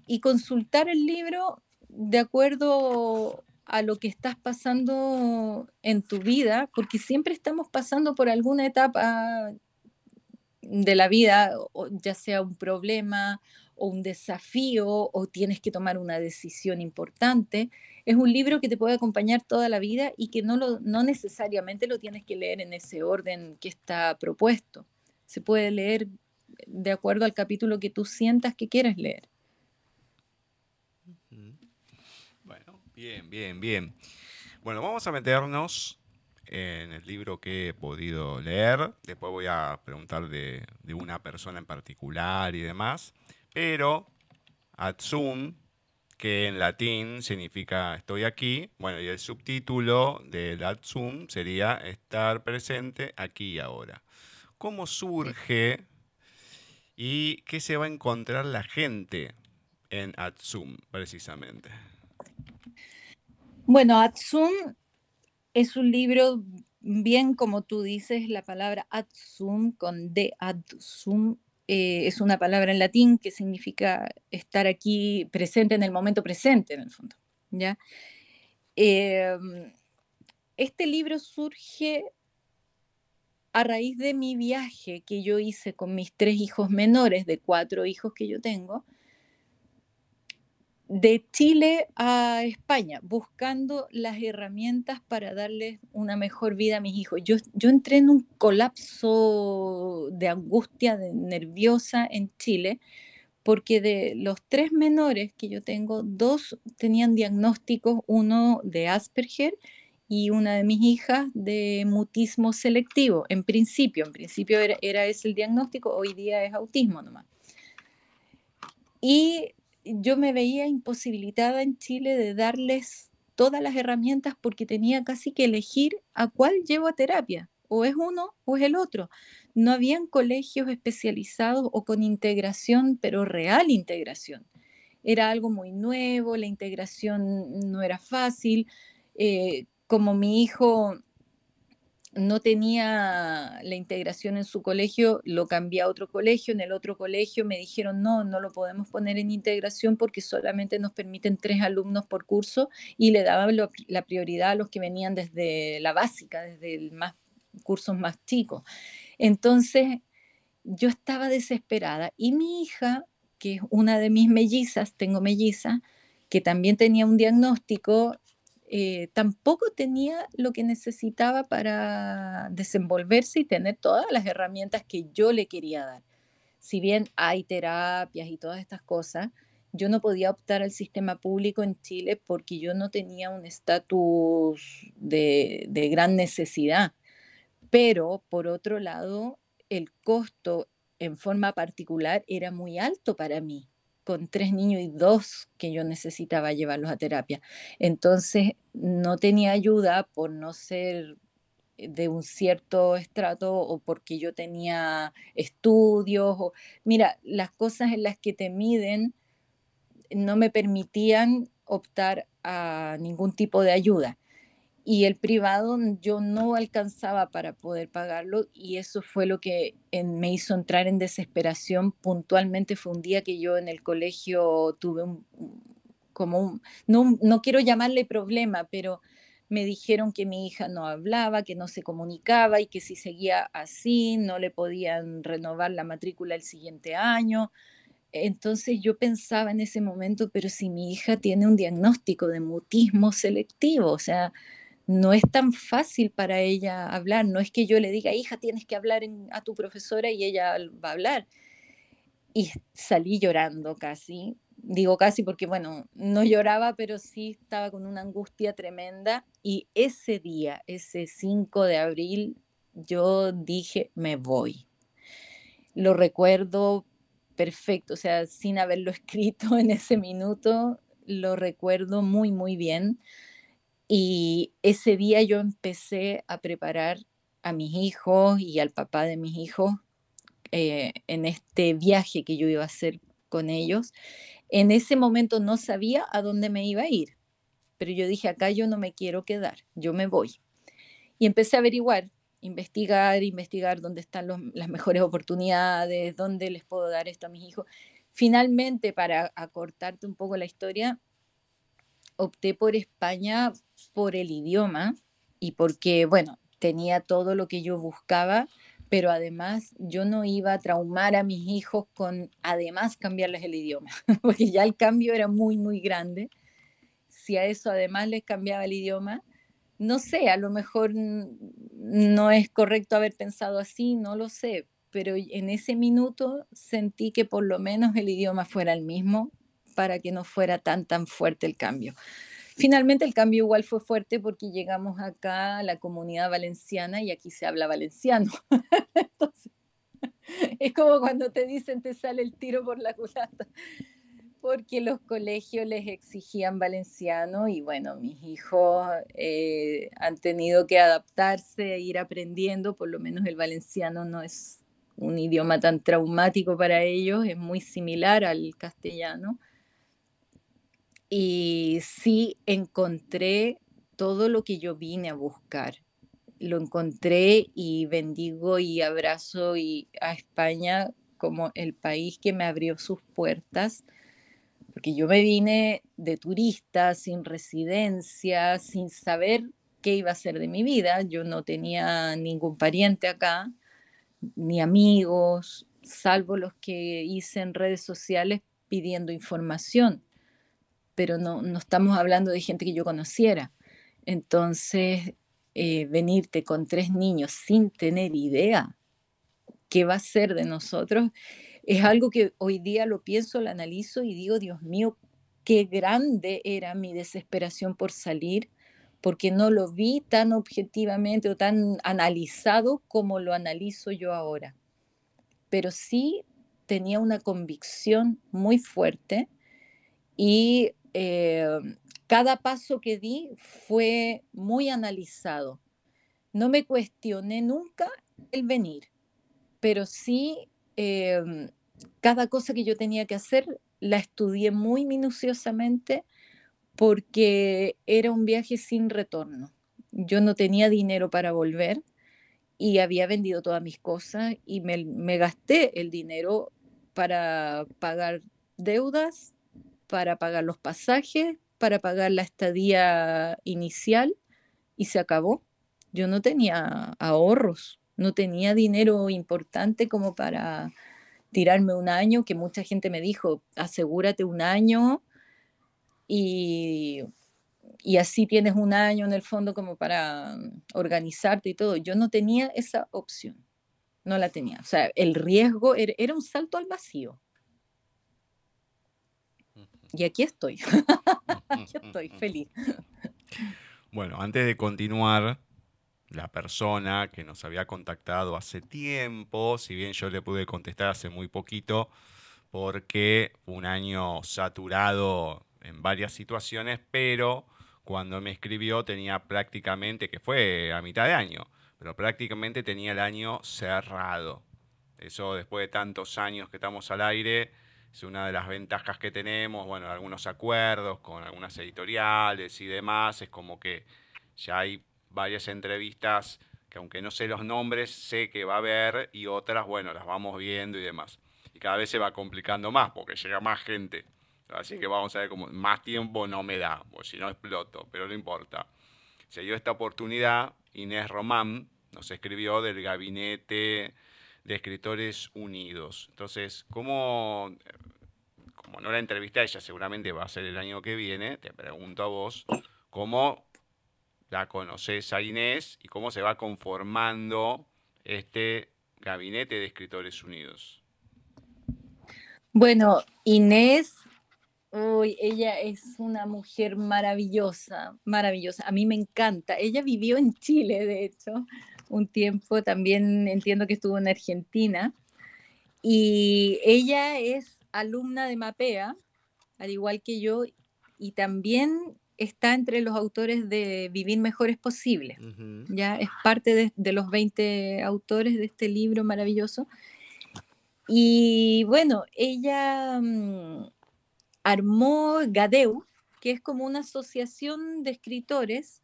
y consultar el libro de acuerdo a lo que estás pasando en tu vida, porque siempre estamos pasando por alguna etapa de la vida, ya sea un problema o un desafío o tienes que tomar una decisión importante, es un libro que te puede acompañar toda la vida y que no, lo, no necesariamente lo tienes que leer en ese orden que está propuesto. Se puede leer de acuerdo al capítulo que tú sientas que quieres leer. Bueno, bien, bien, bien. Bueno, vamos a meternos en el libro que he podido leer. Después voy a preguntar de, una persona en particular y demás. Pero Atsum, que en latín significa estoy aquí, bueno, y el subtítulo del Atsum sería estar presente aquí y ahora. ¿Cómo surge y qué se va a encontrar la gente en Atsum precisamente? Bueno, Atsum es un libro, bien como tú dices, la palabra adsum con de adsum eh, es una palabra en latín que significa estar aquí presente en el momento presente, en el fondo. ¿ya? Em, este libro surge a raíz de mi viaje que yo hice con mis tres hijos menores, de cuatro hijos que yo tengo, de Chile a España, buscando las herramientas para darles una mejor vida a mis hijos. Yo, yo entré en un colapso de angustia, de nerviosa en Chile, porque de los tres menores que yo tengo, dos tenían diagnósticos, uno de Asperger y una de mis hijas de mutismo selectivo. En principio, en principio era, era ese el diagnóstico, hoy día es autismo nomás. Y yo me veía imposibilitada en Chile de darles todas las herramientas porque tenía casi que elegir a cuál llevo a terapia, o es uno o es el otro. No habían colegios especializados o con integración, pero real integración. Era algo muy nuevo, la integración no era fácil. Eh, como mi hijo no tenía la integración en su colegio, lo cambié a otro colegio, en el otro colegio me dijeron, no, no lo podemos poner en integración porque solamente nos permiten tres alumnos por curso y le daban la prioridad a los que venían desde la básica, desde el más, cursos más chicos. Entonces, yo estaba desesperada y mi hija, que es una de mis mellizas, tengo melliza, que también tenía un diagnóstico, eh, tampoco tenía lo que necesitaba para desenvolverse y tener todas las herramientas que yo le quería dar. Si bien hay terapias y todas estas cosas, yo no podía optar al sistema público en Chile porque yo no tenía un estatus de, de gran necesidad. Pero, por otro lado, el costo en forma particular era muy alto para mí con tres niños y dos que yo necesitaba llevarlos a terapia. Entonces no tenía ayuda por no ser de un cierto estrato o porque yo tenía estudios. O, mira, las cosas en las que te miden no me permitían optar a ningún tipo de ayuda y el privado yo no alcanzaba para poder pagarlo y eso fue lo que me hizo entrar en desesperación. Puntualmente fue un día que yo en el colegio tuve un, como no, no quiero llamarle problema, pero me dijeron que mi hija no hablaba, que no se comunicaba y que si seguía así no le podían renovar la matrícula el siguiente año. Entonces yo pensaba en ese momento, pero si mi hija tiene un diagnóstico de mutismo selectivo, o sea, no es tan fácil para ella hablar. No es que yo le diga, hija, tienes que hablar a tu profesora y ella va a hablar. Y salí llorando casi. Digo casi porque, bueno, no lloraba, pero sí estaba con una angustia tremenda. Y ese día, ese 5 de abril, yo dije, me voy. Lo recuerdo perfecto, o sea, sin haberlo escrito en ese minuto, lo recuerdo muy, muy bien y ese día yo empecé a preparar a mis hijos y al papá de mis hijos eh, en este viaje que yo iba a hacer con ellos. En ese momento no sabía a dónde me iba a ir, pero yo dije, acá yo no me quiero quedar, yo me voy. Y empecé a averiguar, investigar, investigar dónde están las mejores oportunidades, dónde les puedo dar esto a mis hijos. Finalmente, para acortarte un poco la historia, opté por España por el idioma y porque, bueno, tenía todo lo que yo buscaba, pero además yo no iba a traumar a mis hijos con además cambiarles el idioma, porque ya el cambio era muy, muy grande. Si a eso además les cambiaba el idioma, no sé, a lo mejor no es correcto haber pensado así, no lo sé, pero en ese minuto sentí que por lo menos el idioma fuera el mismo para que no fuera tan, tan fuerte el cambio. Finalmente el cambio igual fue fuerte porque llegamos acá a la comunidad valenciana y aquí se habla valenciano. es como cuando te dicen te sale el tiro por la culata, porque los colegios les exigían valenciano y bueno, mis hijos eh, han tenido que adaptarse, e ir aprendiendo, por lo menos el valenciano no es un idioma tan traumático para ellos, es muy similar al castellano y sí encontré todo lo que yo vine a buscar. Lo encontré y bendigo y abrazo a España como el país que me abrió sus puertas, porque yo me vine de turista, sin residencia, sin saber qué iba a ser de mi vida. Yo no tenía ningún pariente acá, ni amigos, salvo los que hice en redes sociales pidiendo información, pero no, no estamos hablando de gente que yo conociera. Entonces, eh, venirte con tres niños sin tener idea qué va a ser de nosotros, es algo que hoy día lo pienso, lo analizo y digo, Dios mío, qué grande era mi desesperación por salir, porque no lo vi tan objetivamente o tan analizado como lo analizo yo ahora. Pero sí tenía una convicción muy fuerte y eh, cada paso que di fue muy analizado. No me cuestioné nunca el venir, pero sí em, cada cosa que yo tenía que hacer la estudié muy minuciosamente porque era un viaje sin retorno. Yo no tenía dinero para volver y había vendido todas mis cosas y me, me gasté el dinero para pagar deudas, para pagar los pasajes, para pagar la estadía inicial y se acabó. Yo no tenía ahorros, no tenía dinero importante como para tirarme un año, que mucha gente me dijo, asegúrate un año y, y así tienes un año en el fondo como para organizarte y todo. Yo no tenía esa opción, no la tenía. O sea, el riesgo era, era un salto al vacío. Y aquí estoy. aquí estoy, feliz. Bueno, antes de continuar, la persona que nos había contactado hace tiempo, si bien yo le pude contestar hace muy poquito, porque un año saturado en varias situaciones, pero cuando me escribió tenía prácticamente, que fue a mitad de año, pero prácticamente tenía el año cerrado. Eso después de tantos años que estamos al aire, es una de las ventajas que tenemos, bueno, algunos acuerdos con algunas editoriales y demás, es como que ya hay varias entrevistas que aunque no sé los nombres, sé que va a haber y otras, bueno, las vamos viendo y demás. Y cada vez se va complicando más porque llega más gente. Así que vamos a ver cómo más tiempo no me da, porque si no exploto, pero no importa. Se dio esta oportunidad, Inés Román nos escribió del gabinete de Escritores Unidos. Entonces, ¿cómo, como no la entrevista ella, seguramente va a ser el año que viene, te pregunto a vos, ¿cómo la conoces a Inés y cómo se va conformando este gabinete de Escritores Unidos? Bueno, Inés, uy, ella es una mujer maravillosa, maravillosa. A mí me encanta. Ella vivió en Chile, de hecho un tiempo, también entiendo que estuvo en Argentina, y ella es alumna de Mapea, al igual que yo, y también está entre los autores de Vivir Mejor es Posible. Ya es parte de, los 20 autores de este libro maravilloso. Y bueno, ella mm, armó Gadeu, que es como una asociación de escritores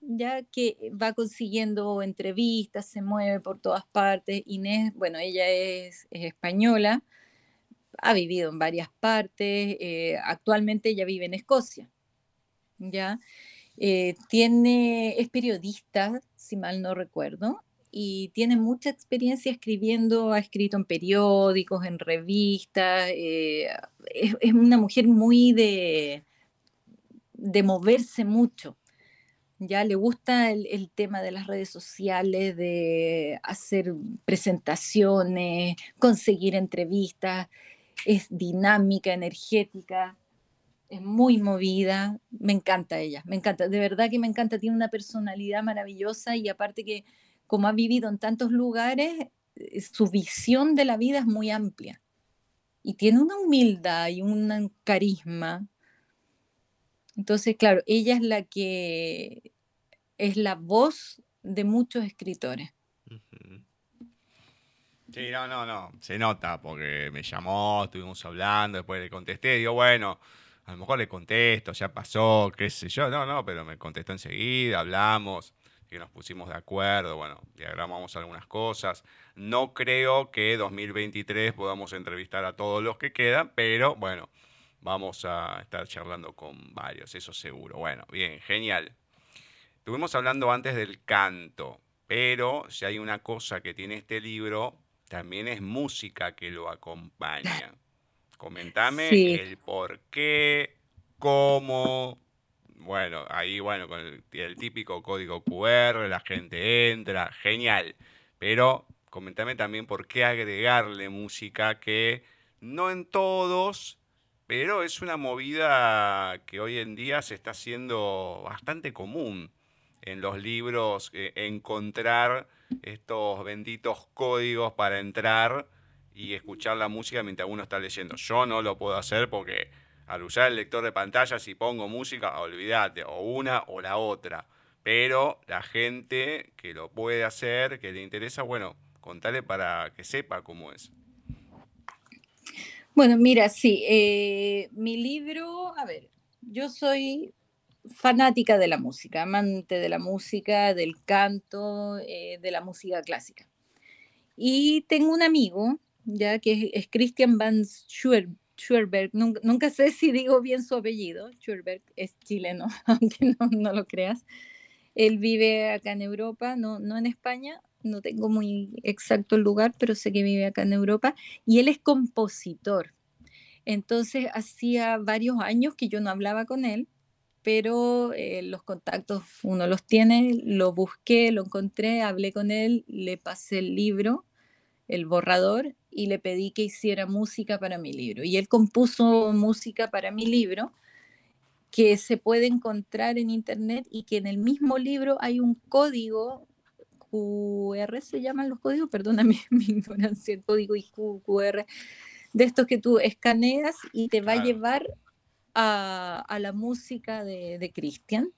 ya que va consiguiendo entrevistas, se mueve por todas partes. Inés, bueno, ella es, española, ha vivido en varias partes, eh, actualmente ella vive en Escocia, ¿ya? Eh, tiene, es periodista, si mal no recuerdo, y tiene mucha experiencia escribiendo, ha escrito en periódicos, en revistas, eh, es, una mujer muy de, de moverse mucho ya le gusta el, tema de las redes sociales, de hacer presentaciones, conseguir entrevistas, es dinámica, energética, es muy movida, me encanta ella, me encanta, de verdad que me encanta, tiene una personalidad maravillosa y aparte que como ha vivido en tantos lugares, eh, su visión de la vida es muy amplia y tiene una humildad y un carisma entonces, claro, ella es la que es la voz de muchos escritores. Sí, no, no, no, se nota porque me llamó, estuvimos hablando, después le contesté, digo, bueno, a lo mejor le contesto, ya pasó, qué sé yo, no, no, pero me contestó enseguida, hablamos, que nos pusimos de acuerdo, bueno, diagramamos algunas cosas. No creo que 2023 podamos entrevistar a todos los que quedan, pero bueno, vamos a estar charlando con varios, eso seguro. Bueno, bien, genial. Estuvimos hablando antes del canto, pero si hay una cosa que tiene este libro, también es música que lo acompaña. Comentame el por qué, cómo. Bueno, ahí, bueno, con el, típico código QR, la gente entra, genial. Pero comentame también por qué agregarle música que no en todos, pero es una movida que hoy en día se está haciendo bastante común en los libros, eh, encontrar estos benditos códigos para entrar y escuchar la música mientras uno está leyendo. Yo no lo puedo hacer porque al usar el lector de pantalla, si pongo música, olvídate, o una o la otra. Pero la gente que lo puede hacer, que le interesa, bueno, contale para que sepa cómo es. Bueno, mira, sí, eh, mi libro, a ver, yo soy fanática de la música, amante de la música, del canto, eh, de la música clásica. Y tengo un amigo ya que es, Christian Van Schwerberg, nunca, sé si digo bien su apellido, Schwerberg es chileno, aunque no, lo creas. Él vive acá en Europa, no, no en España, no tengo muy exacto el lugar, pero sé que vive acá en Europa, y él es compositor. Entonces, hacía varios años que yo no hablaba con él, pero eh, los contactos uno los tiene, lo busqué, lo encontré, hablé con él, le pasé el libro, el borrador, y le pedí que hiciera música para mi libro. Y él compuso música para mi libro que se puede encontrar en internet y que en el mismo libro hay un código QR, se llaman los códigos, perdóname mi ignorancia, el código QR, de estos que tú escaneas y te va a llevar a, la música de, de Christian.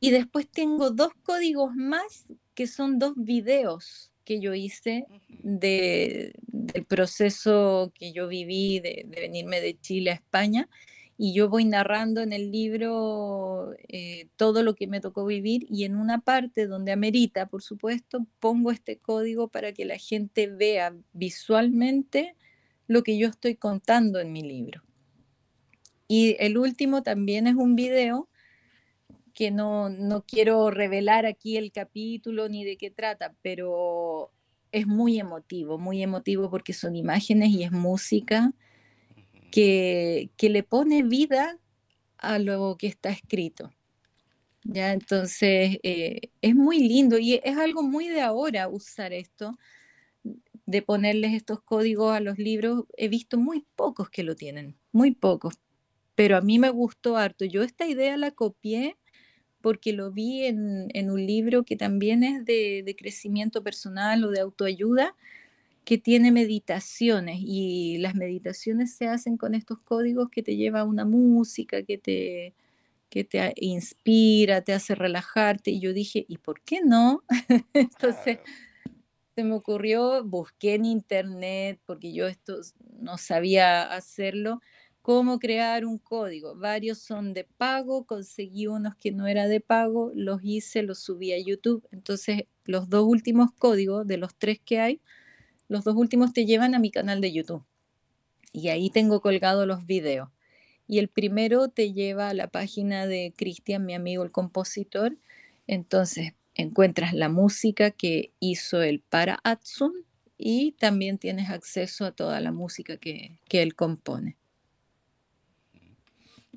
Y después tengo dos códigos más que son dos videos que yo hice de, del proceso que yo viví de, venirme de Chile a España. Y yo voy narrando en el libro eh, todo lo que me tocó vivir y en una parte donde amerita, por supuesto, pongo este código para que la gente vea visualmente lo que yo estoy contando en mi libro. Y el último también es un video que no, no quiero revelar aquí el capítulo ni de qué trata, pero es muy emotivo, muy emotivo porque son imágenes y es música que, que le pone vida a lo que está escrito. Ya, entonces eh, es muy lindo y es algo muy de ahora usar esto, de ponerles estos códigos a los libros. He visto muy pocos que lo tienen, muy pocos, pero a mí me gustó harto. Yo esta idea la copié porque lo vi en, un libro que también es de, crecimiento personal o de autoayuda, que tiene meditaciones y las meditaciones se hacen con estos códigos que te lleva a una música, que te, que te inspira, te hace relajarte. Y yo dije, ¿y por qué no? Entonces se me ocurrió, busqué en internet, porque yo esto no sabía hacerlo, cómo crear un código. Varios son de pago, conseguí unos que no era de pago, los hice, los subí a YouTube. Entonces, los dos últimos códigos, de los tres que hay, los dos últimos te llevan a mi canal de YouTube. Y ahí tengo colgado los videos. Y el primero te lleva a la página de Cristian, mi amigo el compositor. Entonces, encuentras la música que hizo él para Atsun y también tienes acceso a toda la música que, que él compone.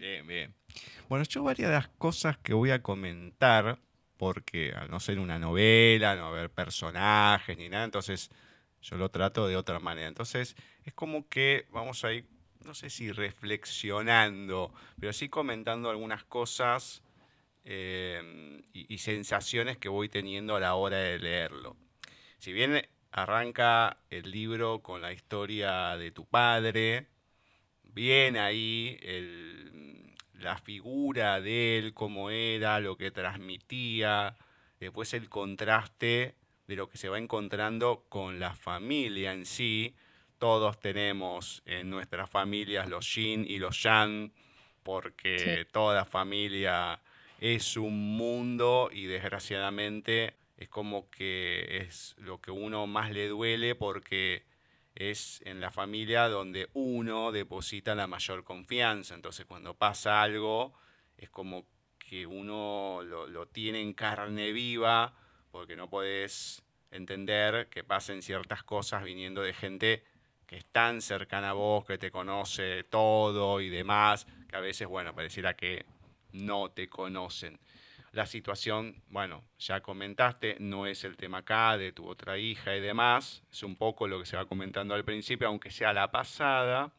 Bien, bien. Bueno, yo varias de las cosas que voy a comentar, porque al no ser una novela, no haber personajes ni nada, entonces yo lo trato de otra manera. Entonces es como que vamos a ir, no sé si reflexionando, pero sí comentando algunas cosas eh, y, y sensaciones que voy teniendo a la hora de leerlo. Si bien arranca el libro con la historia de tu padre, bien ahí la figura de él, cómo era, lo que transmitía, después el contraste de lo que se va encontrando con la familia en sí. Todos tenemos en nuestras familias los yin y los yang, porque toda familia es un mundo y desgraciadamente es como que es lo que uno más le duele porque es en la familia donde uno deposita la mayor confianza. Entonces cuando pasa algo es como que uno lo, lo tiene en carne viva, porque no podés entender que pasen ciertas cosas viniendo de gente que es tan cercana a vos, que te conoce todo y demás, que a veces, bueno, pareciera que no te conocen. La situación, bueno, ya comentaste, no es el tema acá de tu otra hija y demás, es un poco lo que se va comentando al principio, aunque sea la pasada.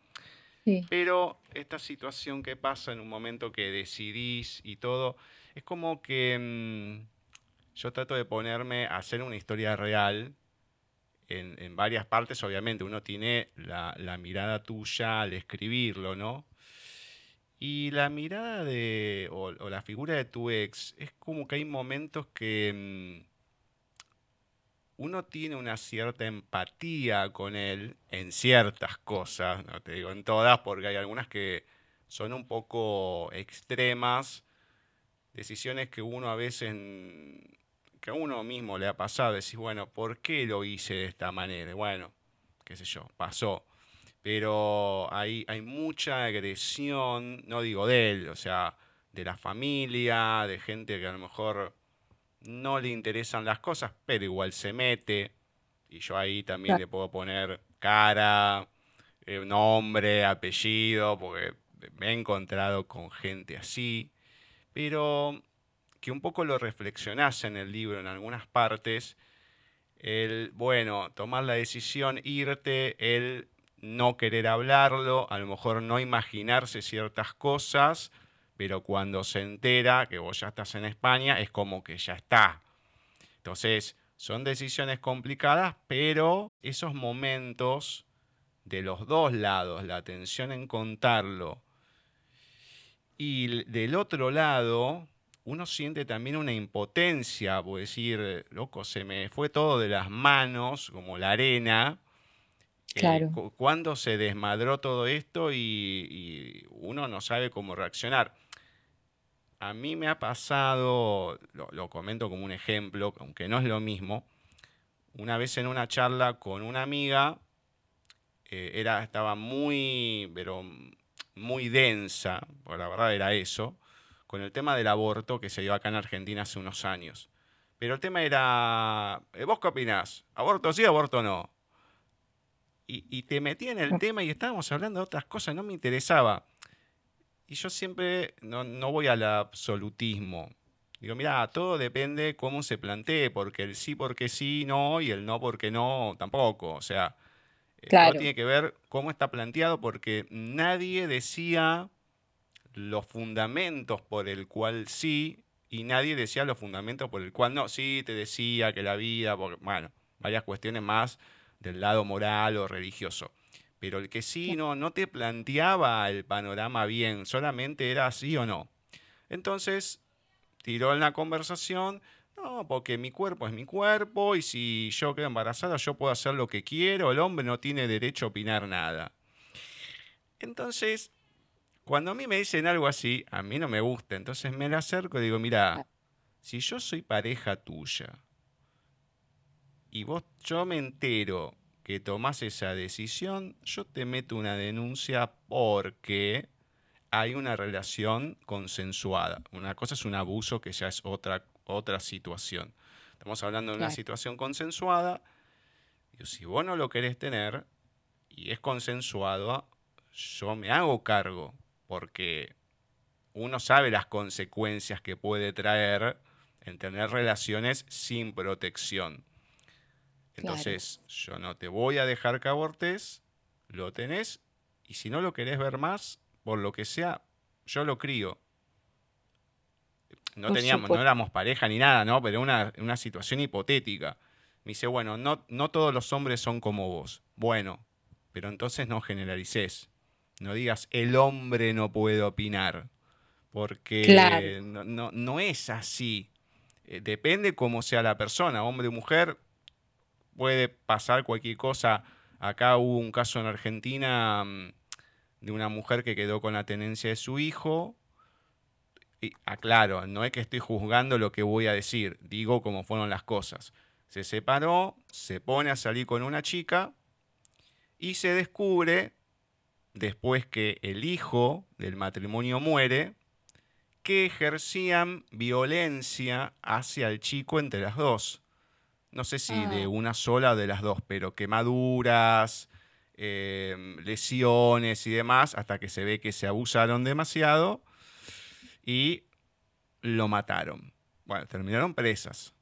Pero esta situación que pasa en un momento que decidís y todo, es como que mm, yo trato de ponerme a hacer una historia real en, varias partes, obviamente, uno tiene la, mirada tuya al escribirlo, ¿no? Y la mirada de, o, la figura de tu ex, es como que hay momentos que mm, uno tiene una cierta empatía con él en ciertas cosas, no te digo en todas, porque hay algunas que son un poco extremas, decisiones que uno a veces que a uno mismo le ha pasado, decís, bueno, ¿por qué lo hice de esta manera? Bueno, qué sé yo, pasó. Pero hay, hay mucha agresión, no digo de él, o sea, de la familia, de gente que a lo mejor no le interesan las cosas, pero igual se mete. Y yo ahí también le puedo poner cara, eh, nombre, apellido, porque me he encontrado con gente así. Pero que un poco lo reflexionás en el libro en algunas partes, el, bueno, tomar la decisión, irte, el no querer hablarlo, a lo mejor no imaginarse ciertas cosas, pero cuando se entera que vos ya estás en España, es como que ya está. Entonces, son decisiones complicadas, pero esos momentos de los dos lados, la atención en contarlo, y del otro lado, uno siente también una impotencia, por decir, loco, se me fue todo de las manos, como la arena. Eh, claro. cuando se desmadró todo esto y, uno no sabe cómo reaccionar. A mí me ha pasado, lo, comento como un ejemplo, aunque no es lo mismo, una vez en una charla con una amiga, eh, era, estaba muy, pero muy densa, por la verdad era eso, con el tema del aborto que se dio acá en Argentina hace unos años. Pero el tema era, eh, ¿vos qué opinás? ¿Aborto sí, aborto no? Y, te metí en el tema y estábamos hablando de otras cosas, no me interesaba. Y yo siempre no, voy al absolutismo. Digo, mira, todo depende cómo se plantee, porque el sí porque sí, no, y el no porque no, tampoco. O sea, eh, todo tiene que ver cómo está planteado, porque nadie decía los fundamentos por el cual sí y nadie decía los fundamentos por el cual no. Sí, te decía que la vida, bueno, varias cuestiones más del lado moral o religioso. Pero el que sí no, no te planteaba el panorama bien, solamente era sí o no. Entonces, tiró en la conversación, no, porque mi cuerpo es mi cuerpo y si yo quedo embarazada yo puedo hacer lo que quiero, el hombre no tiene derecho a opinar nada. Entonces, cuando a mí me dicen algo así, a mí no me gusta. Entonces me la acerco y digo, mira, ah. si yo soy pareja tuya y vos, yo me entero que tomás esa decisión, yo te meto una denuncia porque hay una relación consensuada. Una cosa es un abuso que ya es otra, otra situación. Estamos hablando de una situación consensuada. Y si vos no lo querés tener y es consensuado, yo me hago cargo porque uno sabe las consecuencias que puede traer en tener relaciones sin protección. Entonces, yo no te voy a dejar que abortes, lo tenés, y si no lo querés ver más, por lo que sea, yo lo crío. No teníamos, no éramos pareja ni nada, ¿no? Pero una, una situación hipotética. Me dice, bueno, no, no todos los hombres son como vos. Bueno, pero entonces no generalices. No digas el hombre no puede opinar, porque no, es así. Eh, depende cómo sea la persona, hombre o mujer, puede pasar cualquier cosa. Acá hubo un caso en Argentina mm, de una mujer que quedó con la tenencia de su hijo. Y aclaro, no es que estoy juzgando lo que voy a decir, digo cómo fueron las cosas. Se separó, se pone a salir con una chica y se descubre después que el hijo del matrimonio muere, que ejercían violencia hacia el chico entre las dos. No sé si de Ah. una sola o de las dos, pero quemaduras, eh, lesiones y demás, hasta que se ve que se abusaron demasiado y lo mataron. Bueno, terminaron presas.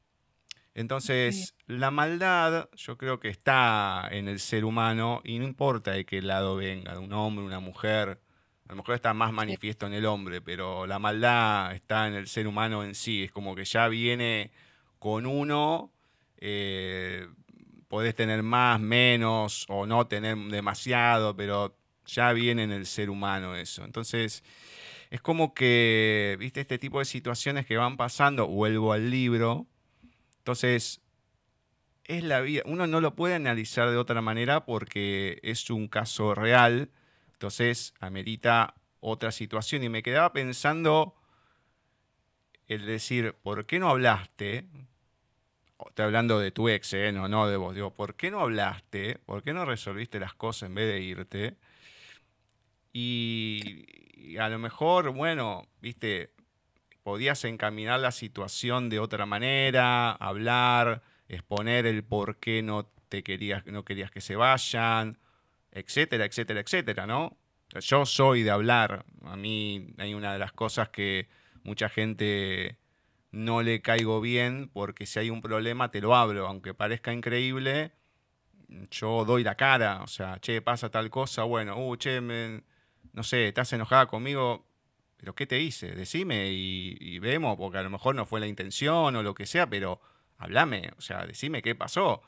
Entonces, la maldad yo creo que está en el ser humano y no importa de qué lado venga, de un hombre, una mujer. A lo mejor está más manifiesto en el hombre, pero la maldad está en el ser humano en sí. Es como que ya viene con uno. Eh, podés tener más, menos o no tener demasiado, pero ya viene en el ser humano eso. Entonces, es como que, viste, este tipo de situaciones que van pasando, vuelvo al libro. Entonces, es la vida. Uno no lo puede analizar de otra manera porque es un caso real. Entonces, amerita otra situación. Y me quedaba pensando el decir, ¿por qué no hablaste? Estoy hablando de tu ex, ¿eh? no, no de vos. Digo, ¿por qué no hablaste? ¿Por qué no resolviste las cosas en vez de irte? Y, y a lo mejor, bueno, viste, podías encaminar la situación de otra manera, hablar, exponer el por qué no te querías, no querías que se vayan, etcétera, etcétera, etcétera, ¿no? Yo soy de hablar. A mí hay una de las cosas que mucha gente no le caigo bien porque si hay un problema te lo hablo, aunque parezca increíble, yo doy la cara, o sea, che, pasa tal cosa, bueno, uh, che, me- no sé, estás enojada conmigo, pero ¿qué te hice? Decime y, y vemos, porque a lo mejor no fue la intención o lo que sea, pero hablame, o sea, decime qué pasó.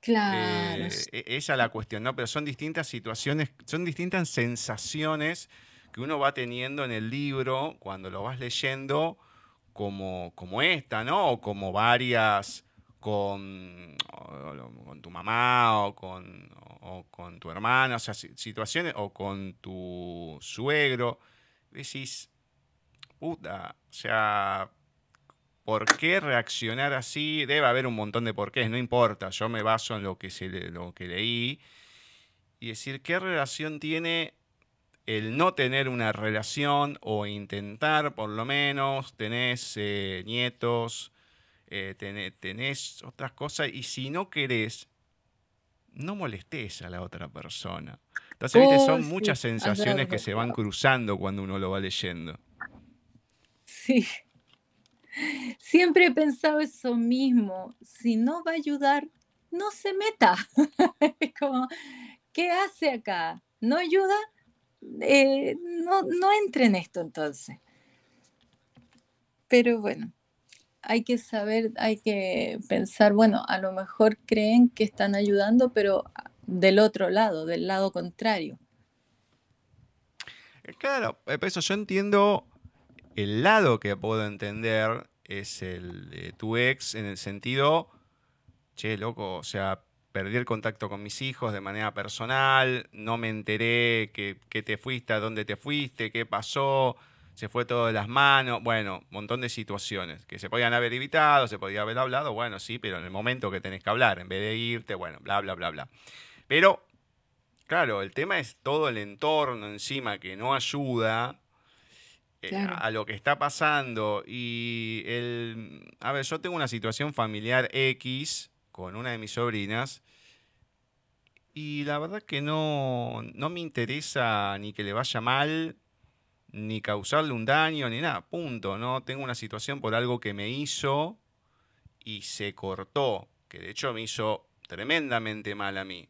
Claro, Eh, e- esa es la cuestión, ¿no? Pero son distintas situaciones, son distintas sensaciones que uno va teniendo en el libro cuando lo vas leyendo, como, como esta, ¿no? O como varias con, con tu mamá o con, o con tu hermana, o sea, si- situaciones, o con tu suegro. Decís, puta, o sea, ¿Por qué reaccionar así? Debe haber un montón de porqués, no importa. Yo me baso en lo que, se lo que leí y decir qué relación tiene el no tener una relación o intentar, por lo menos, tenés eh, nietos, eh, tenés otras cosas y si no querés, no molestes a la otra persona. Entonces, viste, Oh, son sí, muchas sensaciones que se van cruzando cuando uno lo va leyendo. Sí. Siempre he pensado eso mismo. Si no va a ayudar, no se meta. Es como, ¿qué hace acá? ¿No ayuda? Eh, no, no entre en esto entonces. Pero bueno, hay que saber, hay que pensar, bueno, a lo mejor creen que están ayudando, pero del otro lado, del lado contrario. Eh, Claro, eh, eso yo entiendo el lado que puedo entender es el de tu ex en el sentido, che, loco, o sea, perdí el contacto con mis hijos de manera personal, no me enteré que, que te fuiste, a dónde te fuiste, qué pasó, se fue todo de las manos, bueno, un montón de situaciones que se podían haber evitado, se podía haber hablado, bueno, sí, pero en el momento que tenés que hablar, en vez de irte, bueno, bla, bla, bla, bla. Pero Claro, el tema es todo el entorno encima que no ayuda eh, Claro. a lo que está pasando. Y el. A ver, yo tengo una situación familiar X con una de mis sobrinas. Y la verdad que no, no me interesa ni que le vaya mal, ni causarle un daño, ni nada. Punto. No tengo una situación por algo que me hizo y se cortó. Que de hecho me hizo tremendamente mal a mí.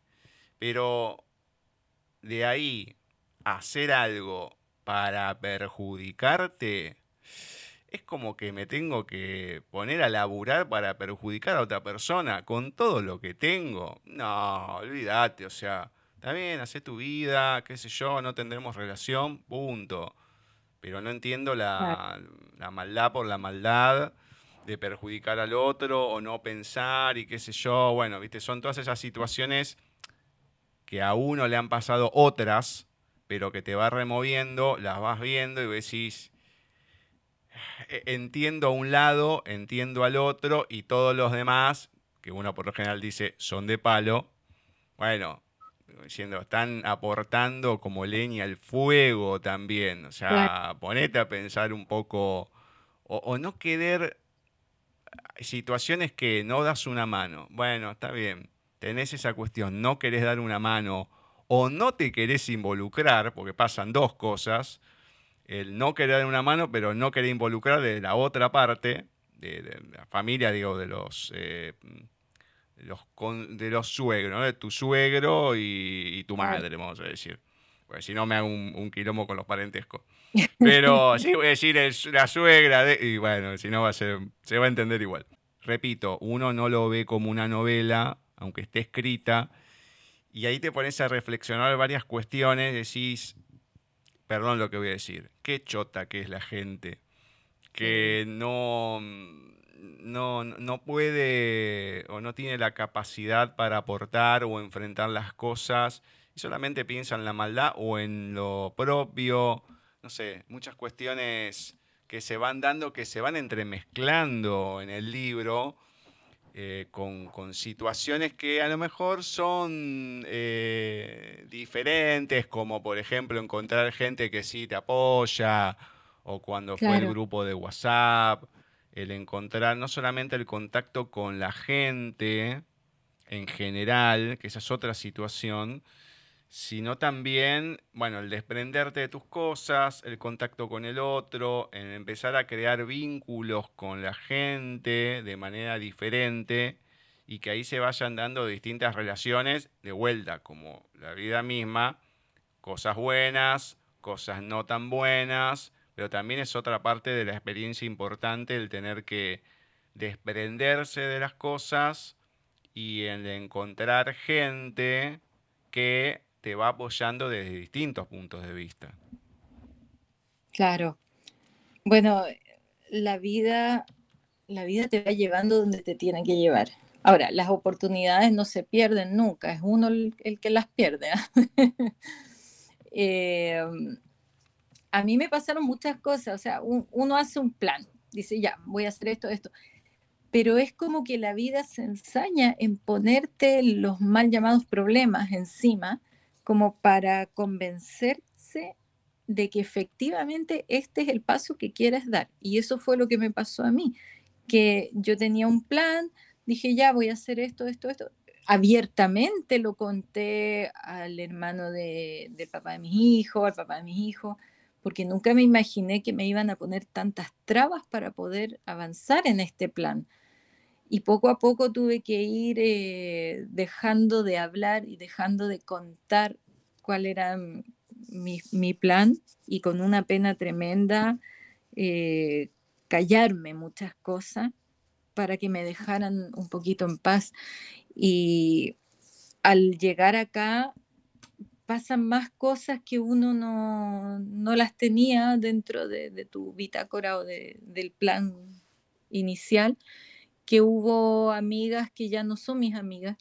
Pero de ahí hacer algo para perjudicarte, es como que me tengo que poner a laburar para perjudicar a otra persona con todo lo que tengo. No, olvídate, o sea, está bien, haz tu vida, qué sé yo, no tendremos relación, punto. Pero no entiendo la, la maldad por la maldad de perjudicar al otro o no pensar y qué sé yo. Bueno, viste, son todas esas situaciones que a uno le han pasado otras, pero que te va removiendo, las vas viendo y decís, "Eh, entiendo a un lado, entiendo al otro y todos los demás, que uno por lo general dice son de palo, bueno, diciendo, están aportando como leña al fuego también. O sea, ponete a pensar un poco, o, no querer situaciones que no das una mano. Bueno, está bien, tenés esa cuestión, no querés dar una mano o no te querés involucrar, porque pasan dos cosas, el no querer dar una mano, pero no querer involucrar de la otra parte, de, la familia, digo, de los... Eh, los, de los suegros, de tu suegro y, tu madre, vamos a decir. Porque si no me hago un, un quilombo con los parentescos. Pero sí voy a decir la suegra, de, y bueno, si no va a ser, se va a entender igual. Repito, uno no lo ve como una novela, aunque esté escrita, y ahí te pones a reflexionar varias cuestiones, decís, perdón lo que voy a decir, qué chota que es la gente, que no no, no puede o no tiene la capacidad para aportar o enfrentar las cosas y solamente piensa en la maldad o en lo propio, no sé, muchas cuestiones que se van dando, que se van entremezclando en el libro eh, con, situaciones que a lo mejor son eh, diferentes, como por ejemplo encontrar gente que sí te apoya o cuando fue el grupo de WhatsApp el encontrar no solamente el contacto con la gente en general, que esa es otra situación, sino también, bueno, el desprenderte de tus cosas, el contacto con el otro, el empezar a crear vínculos con la gente de manera diferente y que ahí se vayan dando distintas relaciones de vuelta, como la vida misma, cosas buenas, cosas no tan buenas, pero también es otra parte de la experiencia importante el tener que desprenderse de las cosas y el encontrar gente que te va apoyando desde distintos puntos de vista. Claro. Bueno, la vida, la vida te va llevando donde te tiene que llevar. Ahora, las oportunidades no se pierden nunca, es uno el, que las pierde. ¿ah? eh, a mí me pasaron muchas cosas, o sea, uno hace un plan, dice, ya, voy a hacer esto, esto, pero es como que la vida se ensaña en ponerte los mal llamados problemas encima, como para convencerse de que efectivamente este es el paso que quieres dar. Y eso fue lo que me pasó a mí, que yo tenía un plan, dije, ya, voy a hacer esto, esto, esto, abiertamente lo conté al hermano de, del papá de mis hijos, al papá de mis hijos, porque nunca me imaginé que me iban a poner tantas trabas para poder avanzar en este plan. Y poco a poco tuve que ir eh, dejando de hablar y dejando de contar cuál era mi, plan y con una pena tremenda eh, callarme muchas cosas para que me dejaran un poquito en paz. Y al llegar acá pasan más cosas que uno no, las tenía dentro de, tu bitácora o del plan inicial, que hubo amigas que ya no son mis amigas,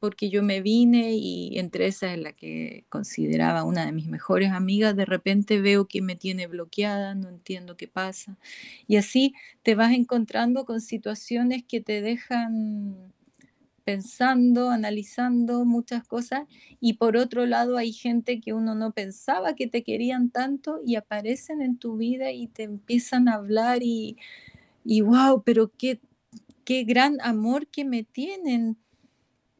porque yo me vine y entre esas es la que consideraba una de mis mejores amigas, de repente veo que me tiene bloqueada, no entiendo qué pasa. Y así te vas encontrando con situaciones que te dejan pensando, analizando muchas cosas y por otro lado hay gente que uno no pensaba que te querían tanto y aparecen en tu vida y te empiezan a hablar y, y wow, pero qué, qué gran amor que me tienen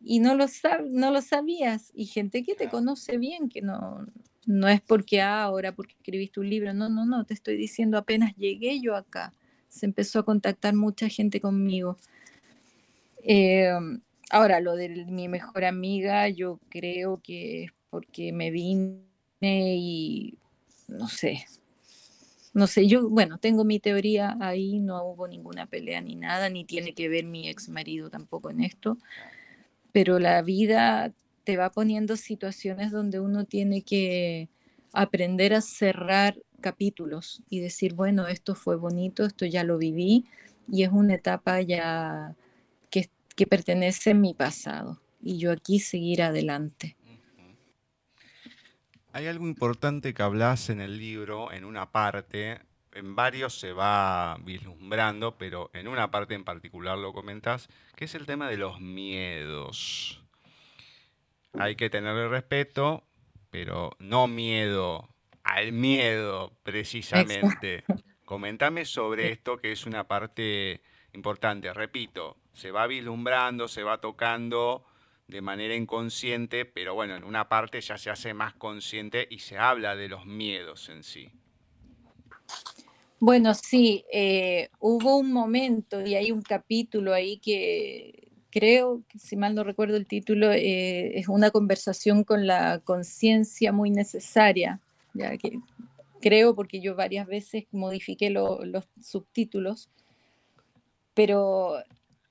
y no lo, no lo sabías y gente que te conoce bien, que no, no es porque ah, ahora porque escribiste un libro, no, no, no, te estoy diciendo apenas llegué yo acá, se empezó a contactar mucha gente conmigo. Eh, Ahora, lo de mi mejor amiga, yo creo que es porque me vine y no sé, no sé, yo, bueno, tengo mi teoría ahí, no hubo ninguna pelea ni nada, ni tiene que ver mi ex marido tampoco en esto, pero la vida te va poniendo situaciones donde uno tiene que aprender a cerrar capítulos y decir, bueno, esto fue bonito, esto ya lo viví y es una etapa ya que pertenece a mi pasado y yo aquí seguir adelante. Hay algo importante que hablas en el libro, en una parte, en varios se va vislumbrando, pero en una parte en particular lo comentas, que es el tema de los miedos. hay que tenerle respeto, pero no miedo al miedo, precisamente. Coméntame sobre esto que es una parte importante. Repito, se va vislumbrando, se va tocando de manera inconsciente, pero bueno, en una parte ya se hace más consciente y se habla de los miedos en sí. Bueno, sí, eh, hubo un momento y hay un capítulo ahí que creo, si mal no recuerdo el título, eh, es una conversación con la conciencia muy necesaria, ya que creo porque yo varias veces modifiqué los subtítulos, pero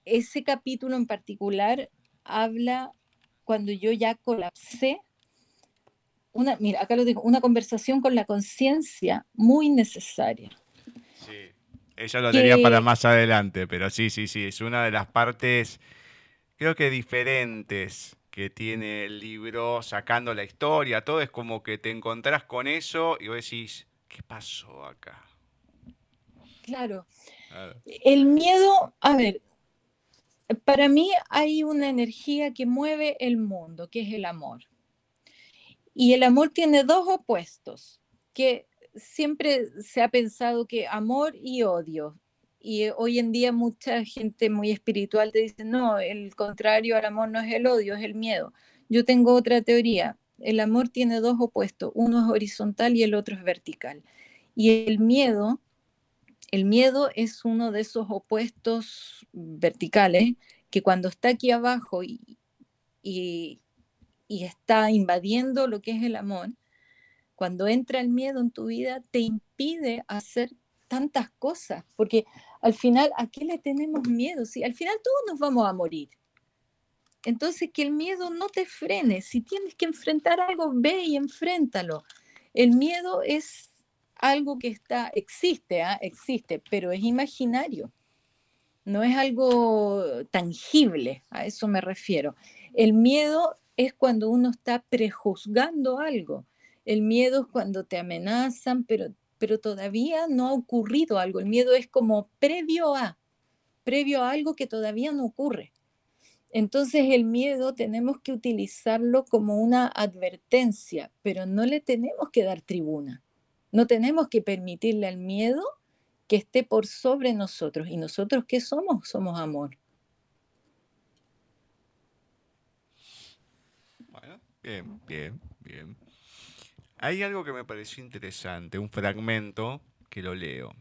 ese capítulo en particular habla cuando yo ya colapsé. Una, mira, acá lo digo, una conversación con la conciencia muy necesaria. Sí, ella lo tenía para más adelante, pero sí, sí, sí, es una de las partes, creo que diferentes que tiene el libro, sacando la historia, todo es como que te encontrás con eso y vos decís, ¿qué pasó acá? Claro. El miedo, a ver, para mí hay una energía que mueve el mundo, que es el amor. Y el amor tiene dos opuestos, que siempre se ha pensado que amor y odio. Y hoy en día mucha gente muy espiritual te dice, no, el contrario al amor no es el odio, es el miedo. Yo tengo otra teoría. El amor tiene dos opuestos, uno es horizontal y el otro es vertical. Y el miedo el miedo es uno de esos opuestos verticales que cuando está aquí abajo y, y, está invadiendo lo que es el amor, cuando entra el miedo en tu vida, te impide hacer tantas cosas, porque al final, ¿a qué le tenemos miedo? Si al final todos nos vamos a morir. Entonces, que el miedo no te frene. Si tienes que enfrentar algo, ve y enfréntalo. El miedo es algo que está, existe, ¿ah? existe, pero es imaginario. No es algo tangible, a eso me refiero. El miedo es cuando uno está prejuzgando algo. El miedo es cuando te amenazan, pero, pero todavía no ha ocurrido algo. El miedo es como previo a, previo a algo que todavía no ocurre. Entonces el miedo tenemos que utilizarlo como una advertencia, pero no le tenemos que dar tribuna. No tenemos que permitirle al miedo que esté por sobre nosotros. ¿Y nosotros qué somos? Somos amor. Bueno, bien, bien, bien. Hay algo que me pareció interesante, un fragmento que lo leo.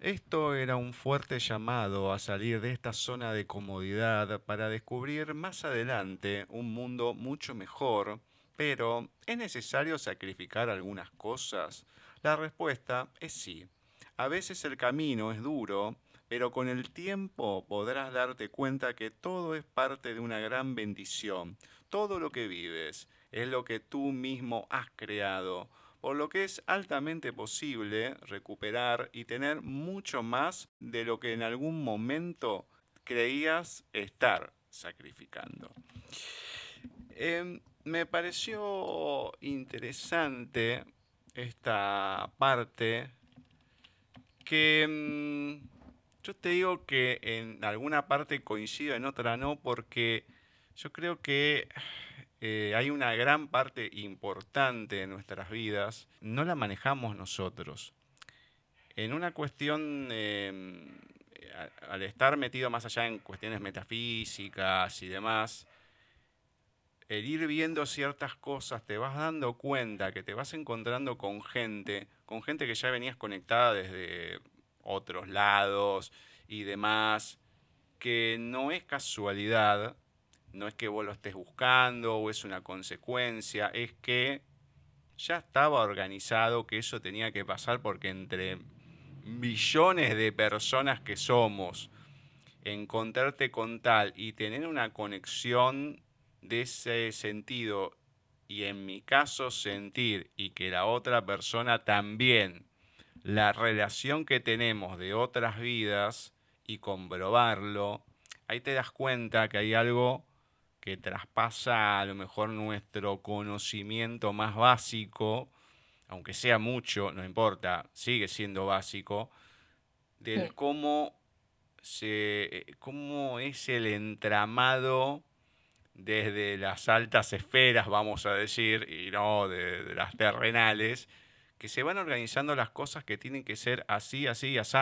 Esto era un fuerte llamado a salir de esta zona de comodidad para descubrir más adelante un mundo mucho mejor pero, ¿es necesario sacrificar algunas cosas? La respuesta es sí. A veces el camino es duro, pero con el tiempo podrás darte cuenta que todo es parte de una gran bendición. Todo lo que vives es lo que tú mismo has creado, por lo que es altamente posible recuperar y tener mucho más de lo que en algún momento creías estar sacrificando. Em, me pareció interesante esta parte que mm, yo te digo que en alguna parte coincido, en otra no, porque yo creo que eh, hay una gran parte importante de nuestras vidas, no la manejamos nosotros. En una cuestión, em, al estar metido más allá en cuestiones metafísicas y demás, el ir viendo ciertas cosas, te vas dando cuenta que te vas encontrando con gente, con gente que ya venías conectada desde otros lados y demás, que no es casualidad, no es que vos lo estés buscando o es una consecuencia, es que ya estaba organizado que eso tenía que pasar porque entre millones de personas que somos, encontrarte con tal y tener una conexión de ese sentido y en mi caso sentir y que la otra persona también, la relación que tenemos de otras vidas y comprobarlo, ahí te das cuenta que hay algo que traspasa a lo mejor nuestro conocimiento más básico, aunque sea mucho, no importa, sigue siendo básico, del cómo, se, cómo es el entramado desde las altas esferas, vamos a decir, y no de, las terrenales, que se van organizando las cosas que tienen que ser así, así y así.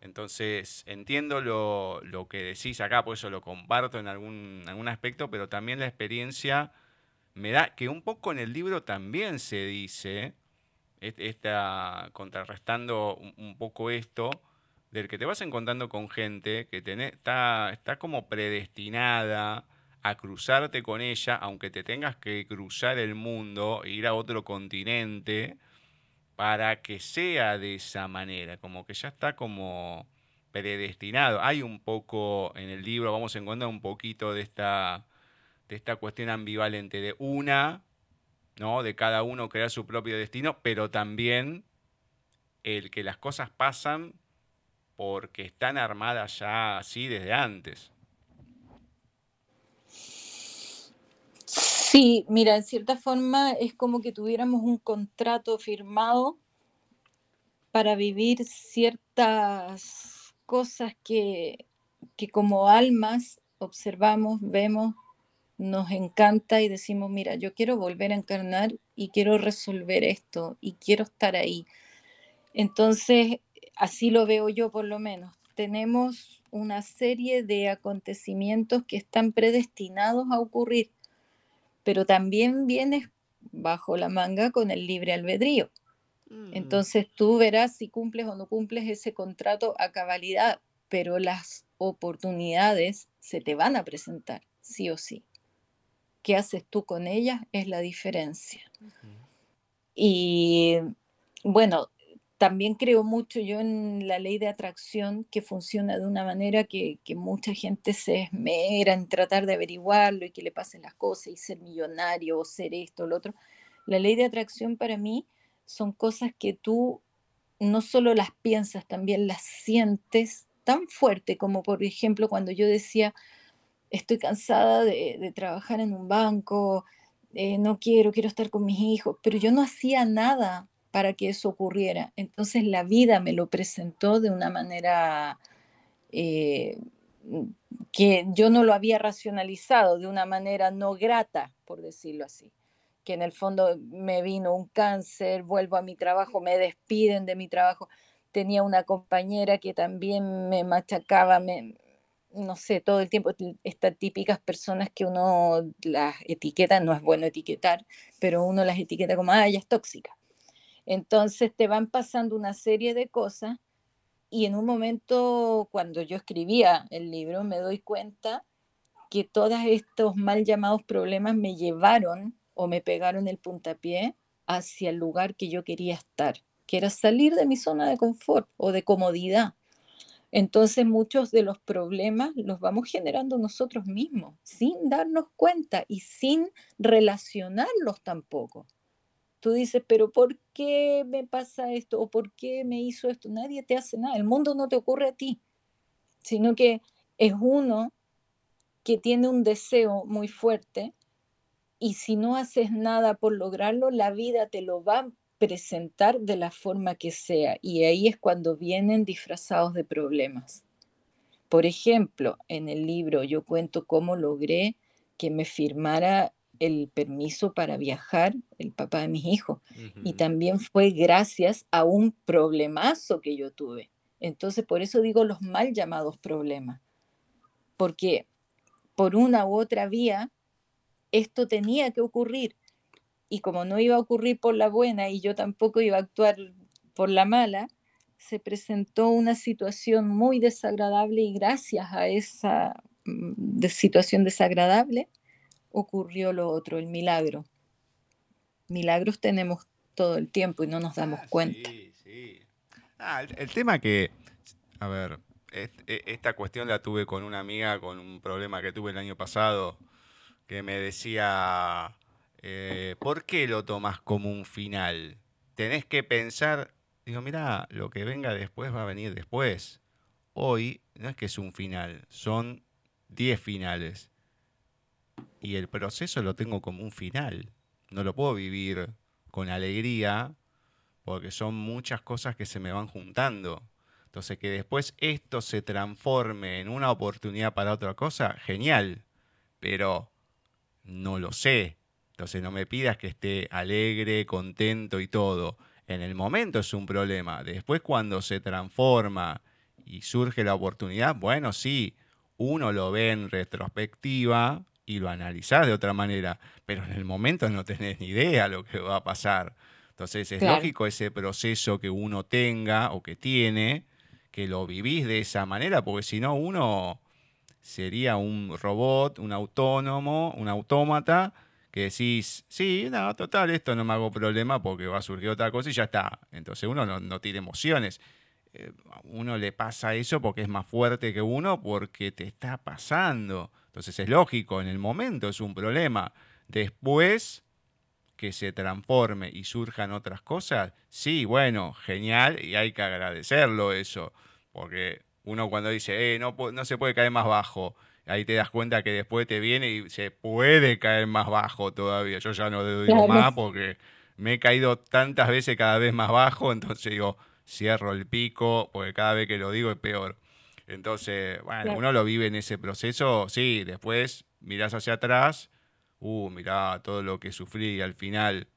Entonces, entiendo lo, que decís acá, por eso lo comparto en algún, algún aspecto, pero también la experiencia me da que un poco en el libro también se dice, está contrarrestando un, poco esto, del que te vas encontrando con gente que está, está como predestinada a cruzarte con ella, aunque te tengas que cruzar el mundo ir a otro continente para que sea de esa manera, como que ya está como predestinado. Hay un poco en el libro, vamos a encontrar un poquito de esta, de esta cuestión ambivalente de una, ¿no? De cada uno crear su propio destino, pero también el que las cosas pasan porque están armadas ya así desde antes. Sí, mira, en cierta forma es como que tuviéramos un contrato firmado para vivir ciertas cosas que, que como almas observamos, vemos, nos encanta y decimos, mira, yo quiero volver a encarnar y quiero resolver esto y quiero estar ahí. Entonces, así lo veo yo por lo menos. Tenemos una serie de acontecimientos que están predestinados a ocurrir pero también vienes bajo la manga con el libre albedrío. Mm. Entonces tú verás si cumples o no cumples ese contrato a cabalidad, pero las oportunidades se te van a presentar, sí o sí. ¿Qué haces tú con ellas? Es la diferencia. Y bueno, también creo mucho yo en la ley de atracción que funciona de una manera que, mucha gente se esmera en tratar de averiguarlo y que le pasen las cosas y ser millonario o ser esto o lo otro. La ley de atracción para mí son cosas que tú no solo las piensas, también las sientes tan fuerte como por ejemplo cuando yo decía, estoy cansada de, trabajar en un banco, eh, no quiero, quiero estar con mis hijos, pero yo no hacía nada para que eso ocurriera. Entonces la vida me lo presentó de una manera eh, que yo no lo había racionalizado, de una manera no grata, por decirlo así. Que en el fondo me vino un cáncer, vuelvo a mi trabajo, me despiden de mi trabajo. Tenía una compañera que también me machacaba, me, no sé, todo el tiempo, estas típicas personas que uno las etiqueta, no es bueno etiquetar, pero uno las etiqueta como, ah, es tóxica. Entonces te van pasando una serie de cosas y en un momento cuando yo escribía el libro me doy cuenta que todos estos mal llamados problemas me llevaron o me pegaron el puntapié hacia el lugar que yo quería estar, que era salir de mi zona de confort o de comodidad. Entonces muchos de los problemas los vamos generando nosotros mismos, sin darnos cuenta y sin relacionarlos tampoco tú dices, pero ¿por qué me pasa esto? ¿O por qué me hizo esto? Nadie te hace nada. El mundo no te ocurre a ti, sino que es uno que tiene un deseo muy fuerte y si no haces nada por lograrlo, la vida te lo va a presentar de la forma que sea. Y ahí es cuando vienen disfrazados de problemas. Por ejemplo, en el libro yo cuento cómo logré que me firmara el permiso para viajar, el papá de mis hijos. Y también fue gracias a un problemazo que yo tuve. Entonces, por eso digo los mal llamados problemas. Porque por una u otra vía, esto tenía que ocurrir. Y como no iba a ocurrir por la buena y yo tampoco iba a actuar por la mala, se presentó una situación muy desagradable y gracias a esa mm, situación desagradable, ocurrió lo otro, el milagro. Milagros tenemos todo el tiempo y no nos damos ah, cuenta. Sí, sí. Ah, el, tema que, a ver, e, esta cuestión la tuve con una amiga con un problema que tuve el año pasado, que me decía, eh, ¿por qué lo tomas como un final? Tenés que pensar, digo, mira, lo que venga después va a venir después. Hoy no es que es un final, son 10 finales y el proceso lo tengo como un final. No lo puedo vivir con alegría porque son muchas cosas que se me van juntando. Entonces, que después esto se transforme en una oportunidad para otra cosa, genial. Pero no lo sé. Entonces no me pidas que esté alegre, contento y todo. En el momento es un problema. Después cuando se transforma y surge la oportunidad, bueno, sí, uno lo ve en retrospectiva y lo analizás de otra manera, pero en el momento no tenés ni idea lo que va a pasar. Entonces es lógico ese proceso que uno tenga o que tiene, que lo vivís de esa manera, porque si no uno sería un robot, un autónomo, un autómata, que decís, sí, no, total, esto no me hago problema porque va a surgir otra cosa y ya está. Entonces uno no, tiene emociones. Eh, uno le pasa eso porque es más fuerte que uno, porque te está pasando. Entonces es lógico, en el momento es un problema. Después que se transforme y surjan otras cosas, sí, bueno, genial y hay que agradecerlo eso, porque uno cuando dice, eh, no, no se puede caer más bajo, ahí te das cuenta que después te viene y se puede caer más bajo todavía. Yo ya no digo más porque me he caído tantas veces cada vez más bajo, entonces digo, cierro el pico, porque cada vez que lo digo es peor. Entonces, bueno, uno lo vive en ese proceso, sí, después mirás hacia atrás, uh, mirá todo lo que sufrí y al final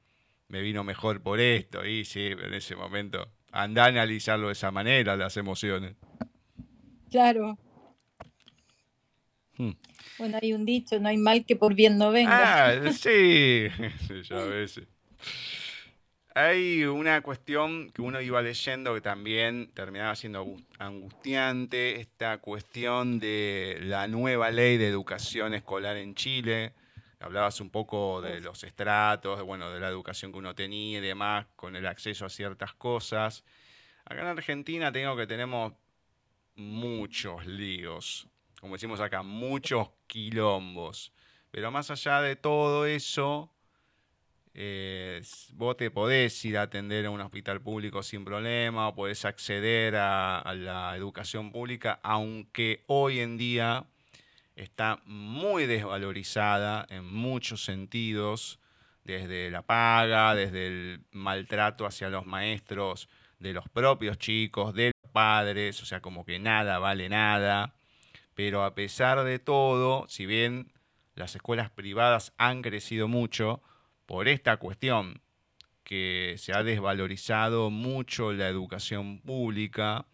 me vino mejor por esto, y sí, en ese momento, anda a analizarlo de esa manera, las emociones. Claro. Hmm. Bueno, hay un dicho, no hay mal que por bien no venga. Ah, sí, ya ves. Hay una cuestión que uno iba leyendo que también terminaba siendo angustiante, esta cuestión de la nueva ley de educación escolar en Chile. Hablabas un poco de los estratos, de, bueno, de la educación que uno tenía y demás, con el acceso a ciertas cosas. Acá en Argentina tengo que tenemos muchos líos, como decimos acá, muchos quilombos. Pero más allá de todo eso, eh, vos te podés ir a atender a un hospital público sin problema, o podés acceder a, la educación pública, aunque hoy en día está muy desvalorizada en muchos sentidos, desde la paga, desde el maltrato hacia los maestros, de los propios chicos, de los padres, o sea, como que nada vale nada. Pero a pesar de todo, si bien las escuelas privadas han crecido mucho, por esta cuestión que se ha desvalorizado mucho la educación pública,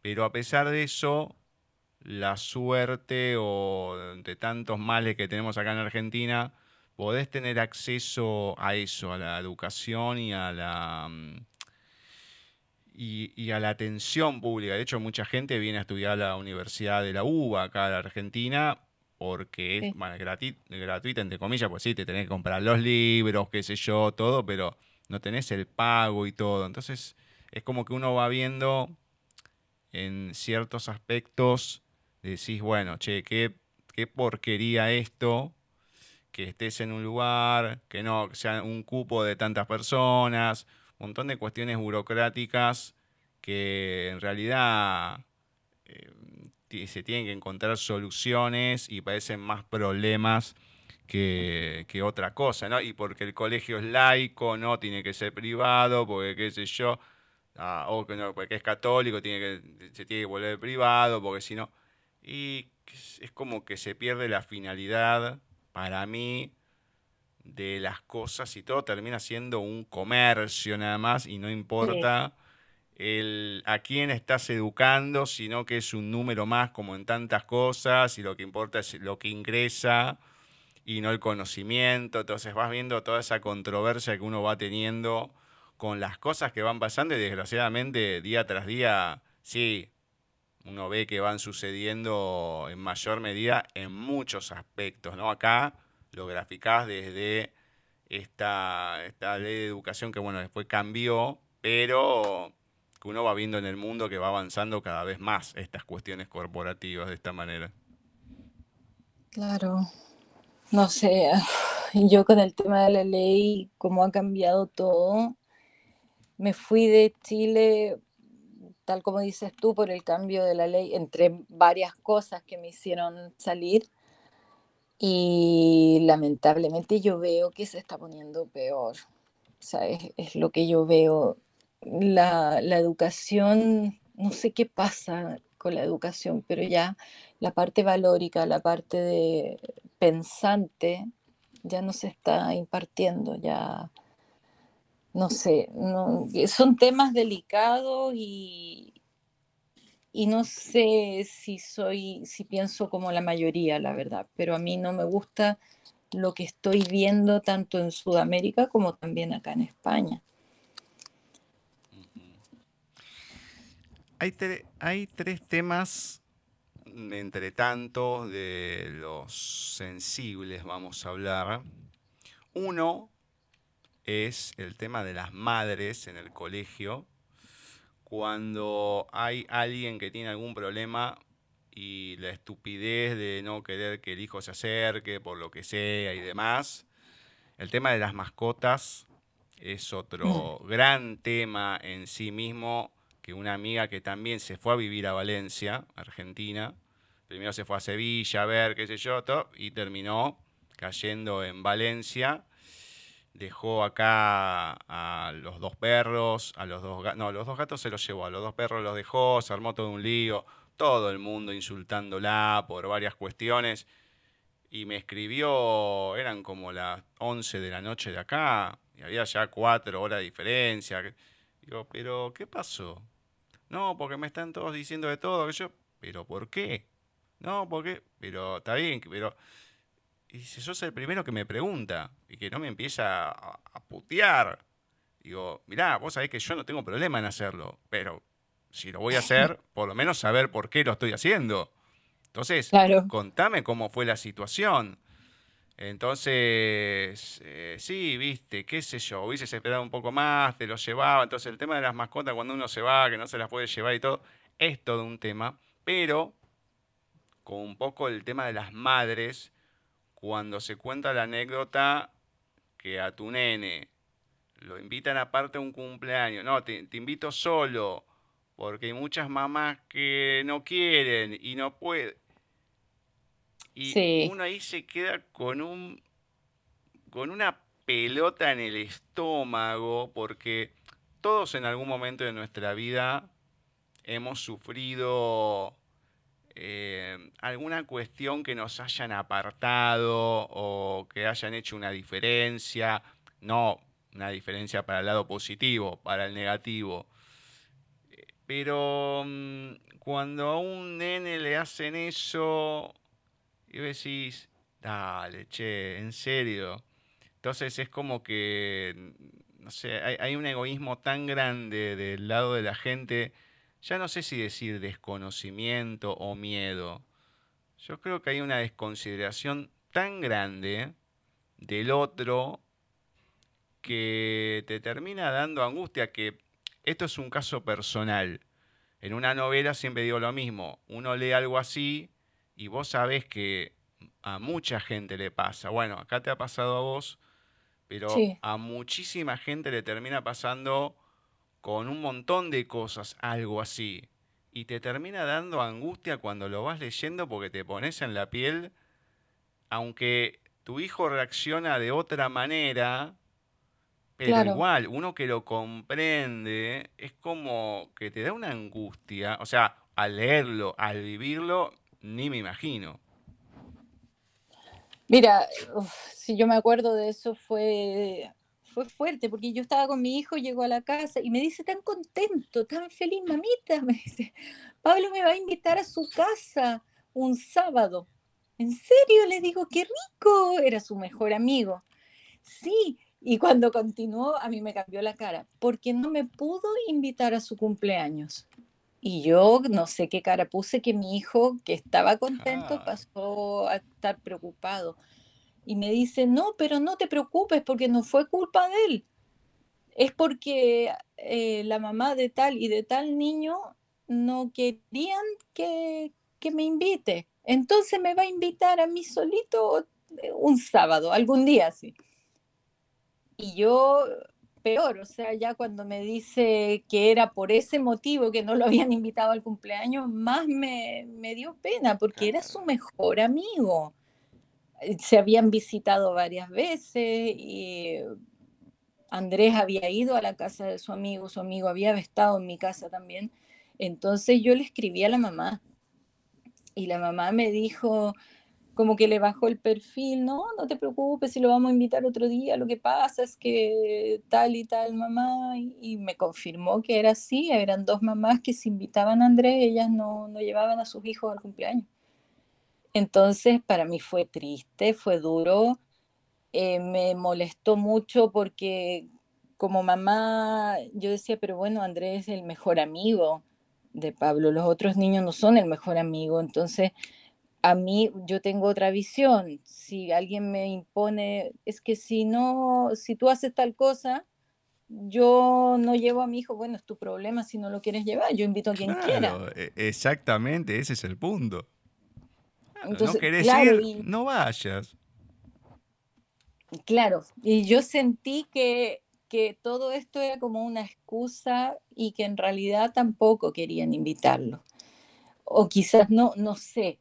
pero a pesar de eso, la suerte o de tantos males que tenemos acá en Argentina, podés tener acceso a eso, a la educación y a la mm, y, a la atención pública. De hecho, mucha gente viene a estudiar a la Universidad de la UBA acá en Argentina porque es gratuita, entre comillas, pues sí, te tenés que comprar los libros, qué sé yo, todo, pero no tenés el pago y todo. Entonces, es como que uno va viendo en ciertos aspectos, decís, bueno, che, qué, qué porquería esto, que estés en un lugar, que no sea un cupo de tantas personas, un montón de cuestiones burocráticas que en realidad eh, se tienen que encontrar soluciones y parecen más problemas que, otra cosa, ¿no? Y porque el colegio es laico, no tiene que ser privado, porque qué sé yo, ah, o que no, porque es católico, tiene que, se tiene que volver privado, porque si no. Y es como que se pierde la finalidad, para mí, de las cosas y todo termina siendo un comercio nada más y no importa el, a quién estás educando, sino que es un número más como en tantas cosas y lo que importa es lo que ingresa y no el conocimiento. Entonces vas viendo toda esa controversia que uno va teniendo con las cosas que van pasando y desgraciadamente día tras día, sí, uno ve que van sucediendo en mayor medida en muchos aspectos, ¿no? Acá lo graficás desde esta, esta ley de educación que, bueno, después cambió, pero que uno va viendo en el mundo que va avanzando cada vez más estas cuestiones corporativas de esta manera. Claro, no sé, yo con el tema de la ley, cómo ha cambiado todo, me fui de Chile, tal como dices tú, por el cambio de la ley, entre varias cosas que me hicieron salir. Y lamentablemente yo veo que se está poniendo peor. O sea, es, es lo que yo veo la, educación, no sé qué pasa con la educación, pero ya la parte valórica, la parte de pensante, ya no se está impartiendo, ya no sé, son temas delicados y, y no sé si soy, si pienso como la mayoría, la verdad, pero a mí no me gusta lo que estoy viendo tanto en Sudamérica como también acá en España. Hay, hay tres temas, entre tanto, de los sensibles, vamos a hablar. Uno es el tema de las madres en el colegio. Cuando hay alguien que tiene algún problema y la estupidez de no querer que el hijo se acerque por lo que sea y demás. El tema de las mascotas es otro mm. gran tema en sí mismo que una amiga que también se fue a vivir a Valencia, Argentina. Primero se fue a Sevilla a ver qué sé yo, y terminó cayendo en Valencia. Dejó acá a los dos perros, a los dos gatos, no, los dos gatos se los llevó, a los dos perros los dejó, se armó todo un lío todo el mundo insultándola por varias cuestiones. Y me escribió, eran como las 11 de la noche de acá, y había ya cuatro horas de diferencia. Digo, pero ¿qué pasó? No, porque me están todos diciendo de todo, yo, pero ¿por qué? No, porque, pero está bien, pero... Y si sos el primero que me pregunta y que no me empieza a, a putear, digo, mirá, vos sabés que yo no tengo problema en hacerlo, pero si lo voy a hacer, por lo menos saber por qué lo estoy haciendo. Entonces, contame cómo fue la situación. Entonces, eh, sí, viste, qué sé yo, hubieses esperado un poco más, te lo llevaba. Entonces, el tema de las mascotas, cuando uno se va, que no se las puede llevar y todo, es todo un tema. Pero, con un poco el tema de las madres, cuando se cuenta la anécdota que a tu nene lo invitan aparte a un cumpleaños, no, te, te invito solo, porque hay muchas mamás que no quieren y no pueden. Y uno ahí se queda con un con una pelota en el estómago porque todos en algún momento de nuestra vida hemos sufrido eh, alguna cuestión que nos hayan apartado o que hayan hecho una diferencia, no una diferencia para el lado positivo, para el negativo. Pero mm, cuando a un nene le hacen eso, y decís, dale, che, en serio. Entonces es como que, no sé, hay, un egoísmo tan grande del lado de la gente, ya no sé si decir desconocimiento o miedo. Yo creo que hay una desconsideración tan grande del otro que te termina dando angustia que esto es un caso personal. En una novela siempre digo lo mismo, uno lee algo así y vos sabés que a mucha gente le pasa. Bueno, acá te ha pasado a vos, pero a muchísima gente le termina pasando con un montón de cosas algo así. Y te termina dando angustia cuando lo vas leyendo porque te pones en la piel, aunque tu hijo reacciona de otra manera, pero igual, uno que lo comprende, es como que te da una angustia. O sea, al leerlo, al vivirlo, ni me imagino. Mira, si yo me acuerdo de eso fue, fue fuerte, porque yo estaba con mi hijo, llegó a la casa y me dice tan contento, tan feliz, mamita, me dice, Pablo me va a invitar a su casa un sábado. ¿En serio? Le digo, qué rico, era su mejor amigo. Sí, y cuando continuó, a mí me cambió la cara, porque no me pudo invitar a su cumpleaños. Y yo no sé qué cara puse que mi hijo, que estaba contento, ah. pasó a estar preocupado. Y me dice, no, pero no te preocupes porque no fue culpa de él. Es porque eh, la mamá de tal y de tal niño no querían que, que me invite. Entonces me va a invitar a mí solito eh, un sábado, algún día sí. Y yo, peor, o sea, ya cuando me dice que era por ese motivo que no lo habían invitado al cumpleaños, más me, dio pena, porque era su mejor amigo. Eh, se habían visitado varias veces y Andrés había ido a la casa de su amigo, su amigo había estado en mi casa también. Entonces yo le escribí a la mamá y la mamá me dijo, como que le bajó el perfil, no, no te preocupes si lo vamos a invitar otro día, lo que pasa es que tal y tal mamá, y, me confirmó que era así, eran dos mamás que se invitaban a Andrés, ellas no, no llevaban a sus hijos al cumpleaños. Entonces, para mí fue triste, fue duro, eh, me molestó mucho porque como mamá yo decía, pero bueno, Andrés es el mejor amigo de Pablo, los otros niños no son el mejor amigo, entonces a mí yo tengo otra visión. Si alguien me impone, es que si no, si tú haces tal cosa, yo no llevo a mi hijo, bueno, es tu problema si no lo quieres llevar, yo invito a quien quiera. E, exactamente, ese es el punto. Entonces, no querés ir, no vayas. Claro, y yo sentí que, que todo esto era como una excusa y que en realidad tampoco querían invitarlo. O quizás no, no sé,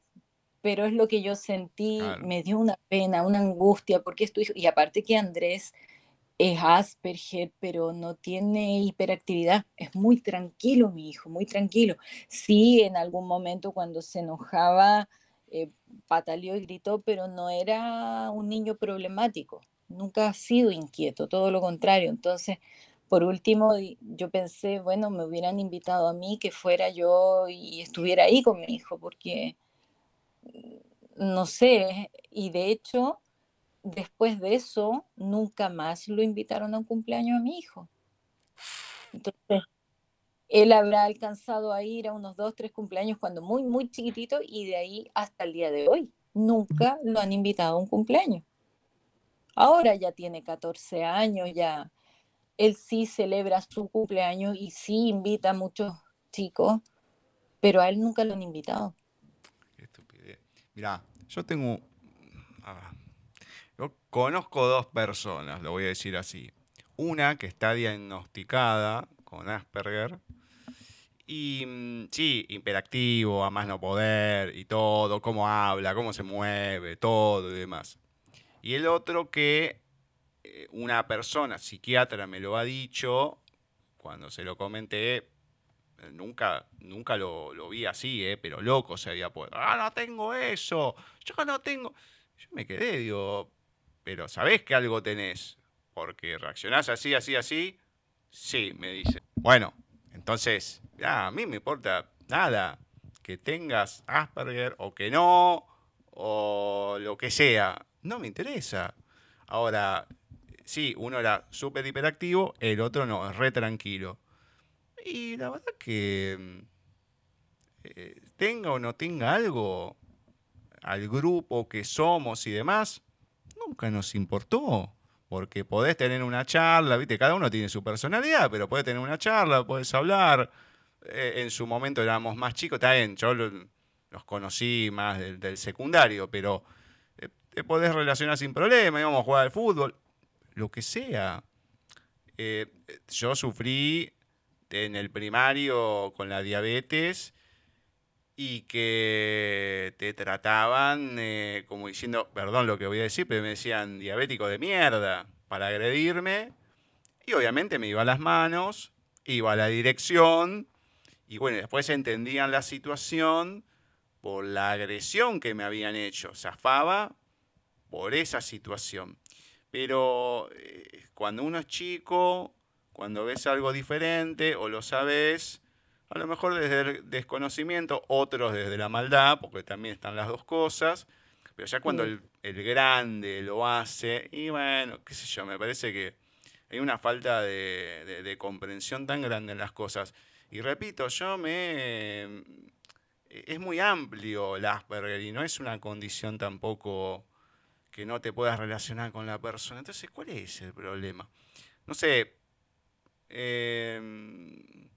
pero es lo que yo sentí, me dio una pena, una angustia, porque es tu hijo, y aparte que Andrés es Asperger, pero no tiene hiperactividad, es muy tranquilo mi hijo, muy tranquilo. Sí, en algún momento cuando se enojaba, eh, pataleó y gritó, pero no era un niño problemático, nunca ha sido inquieto, todo lo contrario. Entonces, por último, yo pensé, bueno, me hubieran invitado a mí que fuera yo y estuviera ahí con mi hijo, porque no sé, y de hecho, después de eso, nunca más lo invitaron a un cumpleaños a mi hijo. Entonces, él habrá alcanzado a ir a unos dos, tres cumpleaños cuando muy, muy chiquitito y de ahí hasta el día de hoy. Nunca lo han invitado a un cumpleaños. Ahora ya tiene 14 años, ya él sí celebra su cumpleaños y sí invita a muchos chicos, pero a él nunca lo han invitado. Mirá, yo tengo. yo conozco dos personas, lo voy a decir así. Una que está diagnosticada con Asperger. Y mm, sí, imperactivo, a más no poder y todo, cómo habla, cómo se mueve, todo y demás. Y el otro que eh, una persona psiquiatra me lo ha dicho, cuando se lo comenté, nunca, nunca lo, vi así, ¿eh? pero loco se había puesto. Ah, no tengo eso, yo no tengo. Yo me quedé, digo, pero ¿sabés que algo tenés? Porque reaccionás así, así, así. Sí, me dice. Bueno, entonces, ya, a mí me importa nada que tengas Asperger o que no, o lo que sea. No me interesa. Ahora, sí, uno era súper hiperactivo, el otro no, es re tranquilo. Y la verdad que mm, eh, tenga o no tenga algo al grupo que somos y demás, nunca nos importó. Porque podés tener una charla, ¿viste? Cada uno tiene su personalidad, pero podés tener una charla, podés hablar. Eh, en su momento éramos más chicos, está bien, yo los conocí más del, secundario, pero eh, te podés relacionar sin problema, íbamos a jugar al fútbol, lo que sea. yo sufrí en el primario con la diabetes y que te trataban eh, como diciendo, perdón lo que voy a decir, pero me decían diabético de mierda para agredirme. Y obviamente me iba a las manos, iba a la dirección y bueno, después entendían la situación por la agresión que me habían hecho. Zafaba por esa situación. Pero eh, cuando uno es chico, cuando ves algo diferente o lo sabes, a lo mejor desde el desconocimiento, otros desde la maldad, porque también están las dos cosas, pero ya cuando el, grande lo hace, y bueno, qué sé yo, me parece que hay una falta de, comprensión tan grande en las cosas. Y repito, yo me... Es muy amplio el Asperger y no es una condición tampoco que no te puedas relacionar con la persona. Entonces, ¿cuál es el problema? No sé, Em,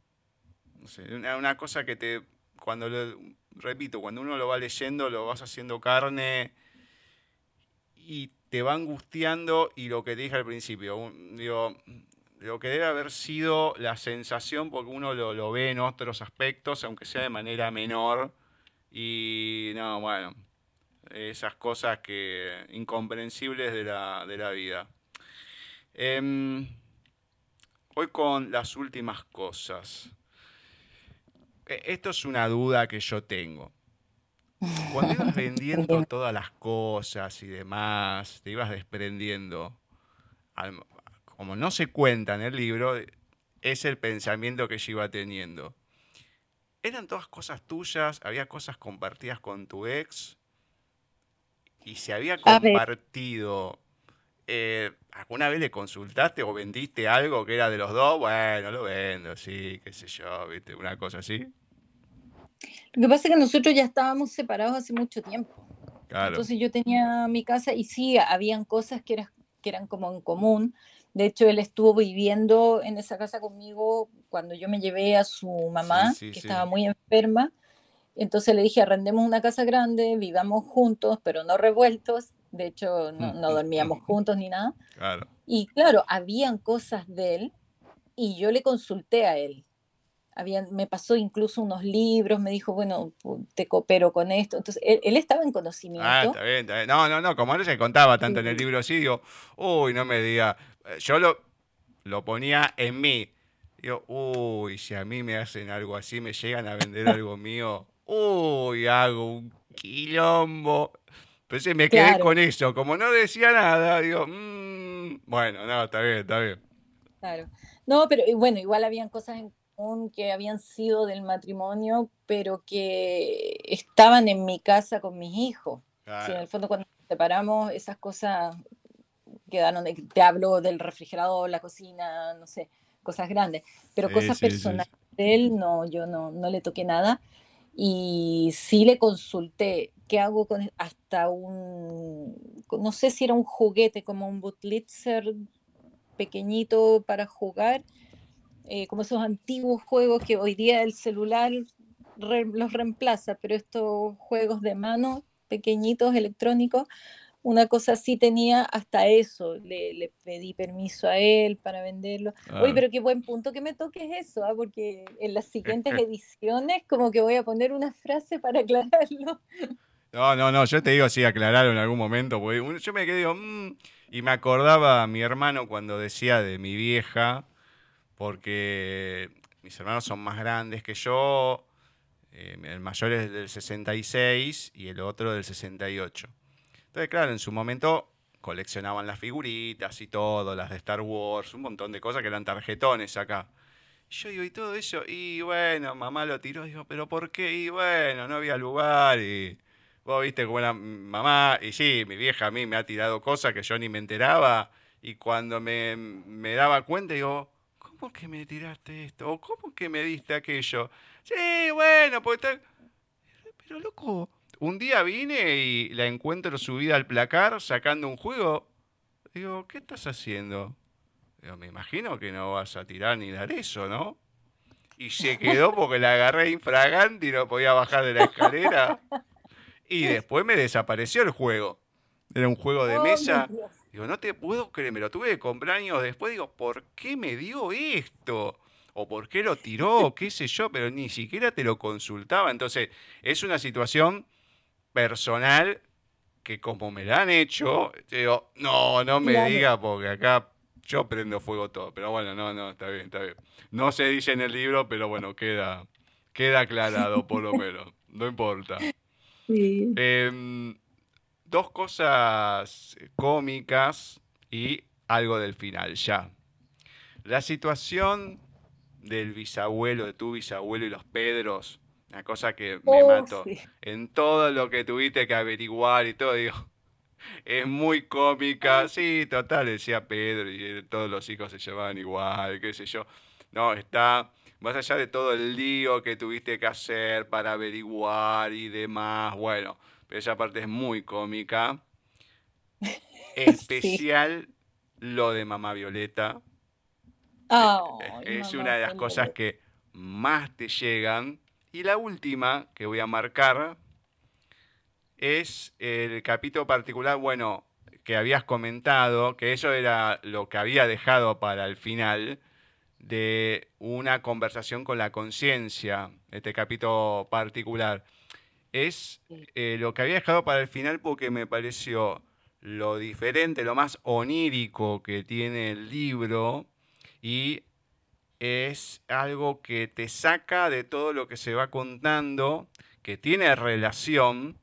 una, cosa que te, cuando lo, repito, cuando uno lo va leyendo, lo vas haciendo carne y te va angustiando y lo que te dije al principio, digo, lo que debe haber sido la sensación, porque uno lo, ve en otros aspectos, aunque sea de manera menor, y no, bueno, esas cosas que incomprensibles de la, de la vida. Em, Voy con las últimas cosas. E, esto es una duda que yo tengo. Cuando ibas vendiendo todas las cosas y demás, te ibas desprendiendo, como no se cuenta en el libro, es el pensamiento que yo iba teniendo. ¿Eran todas cosas tuyas? ¿Había cosas compartidas con tu ex? Y se había compartido, eh, ¿alguna vez le consultaste o vendiste algo que era de los dos? Bueno, lo vendo, sí, qué sé yo, ¿viste? Una cosa así. Lo que pasa es que nosotros ya estábamos separados hace mucho tiempo. Entonces yo tenía mi casa y sí, habían cosas que, que eran como en común. De hecho, él estuvo viviendo en esa casa conmigo cuando yo me llevé a su mamá, que estaba muy enferma. Entonces le dije, arrendemos una casa grande, vivamos juntos, pero no revueltos. De hecho, no, no dormíamos juntos ni nada. Claro. Y claro, habían cosas de él y yo le consulté a él me pasó incluso unos libros, me dijo, bueno, te coopero con esto. Entonces, él, estaba en conocimiento. Ah, está bien, está bien. No, no, no, como no se contaba tanto en el libro así, digo, uy, no me diga. Eh, yo lo, lo ponía en mí. Digo, uy, si a mí me hacen algo así, me llegan a vender algo mío, uy, hago un quilombo. Entonces me quedé con eso. Como no decía nada, digo, mmm, bueno, no, está bien, está bien. Claro. No, pero bueno, igual habían cosas en que habían sido del matrimonio, pero que estaban en mi casa con mis hijos. en el fondo cuando nos separamos, esas cosas quedaron, de, te hablo del refrigerador, la cocina, no sé, cosas grandes, pero cosas personales de él, no, yo no, no le toqué nada. Y sí le consulté, ¿qué hago con hasta un, no sé si era un juguete como un Butlitzer pequeñito para jugar, eh, como esos antiguos juegos que hoy día el celular los reemplaza, pero estos juegos de mano pequeñitos, electrónicos, una cosa así tenía hasta eso, le, pedí permiso a él para venderlo. Oye, pero qué buen punto que me toques eso, ¿ah? porque en las siguientes ediciones como que voy a poner una frase para aclararlo. No, no, no, yo te digo sí, aclararlo en algún momento, porque yo me quedé, mm", y me acordaba a mi hermano cuando decía de mi vieja, porque mis hermanos son más grandes que yo, eh, el mayor es del 66 y el otro del 68. Entonces, claro, en su momento coleccionaban las figuritas y todo, las de Star Wars, un montón de cosas que eran tarjetones acá. Yo digo, y todo eso, y bueno, mamá lo tiró, digo, pero ¿por qué? Y bueno, no había lugar, y vos viste cómo era mamá, y sí, mi vieja a mí me ha tirado cosas que yo ni me enteraba, y cuando me, me daba cuenta, digo, ¿cómo que me tiraste esto? ¿O cómo que me diste aquello? Sí, bueno, pues está... Pero loco, un día vine y la encuentro subida al placar sacando un juego. Digo, ¿qué estás haciendo? Digo, me imagino que no vas a tirar ni dar eso, ¿no? Y se quedó porque la agarré infragante y no podía bajar de la escalera. Y después me desapareció el juego. Era un juego de mesa. Digo, no te puedo creer, me lo tuve que comprar años después. Digo, ¿por qué me dio esto? O por qué lo tiró, qué sé yo, pero ni siquiera te lo consultaba. Entonces, es una situación personal que como me la han hecho, digo, no, no me diga porque acá yo prendo fuego todo. Pero bueno, no, no, está bien, está bien. No se dice en el libro, pero bueno, queda, queda aclarado por lo menos. No importa. Sí. Em, dos cosas cómicas y algo del final, ya. La situación del bisabuelo, de tu bisabuelo y los Pedros, una cosa que me oh, mató. En todo lo que tuviste que averiguar y todo, digo, es muy cómica. Sí, total, decía Pedro, y todos los hijos se llevaban igual, qué sé yo. No, está más allá de todo el lío que tuviste que hacer para averiguar y demás. Bueno, pero esa parte es muy cómica. Especial lo de Mamá Violeta. es una de las cosas que más te llegan. Y la última que voy a marcar es el capítulo particular, bueno, que habías comentado, que eso era lo que había dejado para el final, de una conversación con la conciencia, este capítulo particular. Es eh, lo que había dejado para el final porque me pareció lo diferente, lo más onírico que tiene el libro y es algo que te saca de todo lo que se va contando, que tiene relación,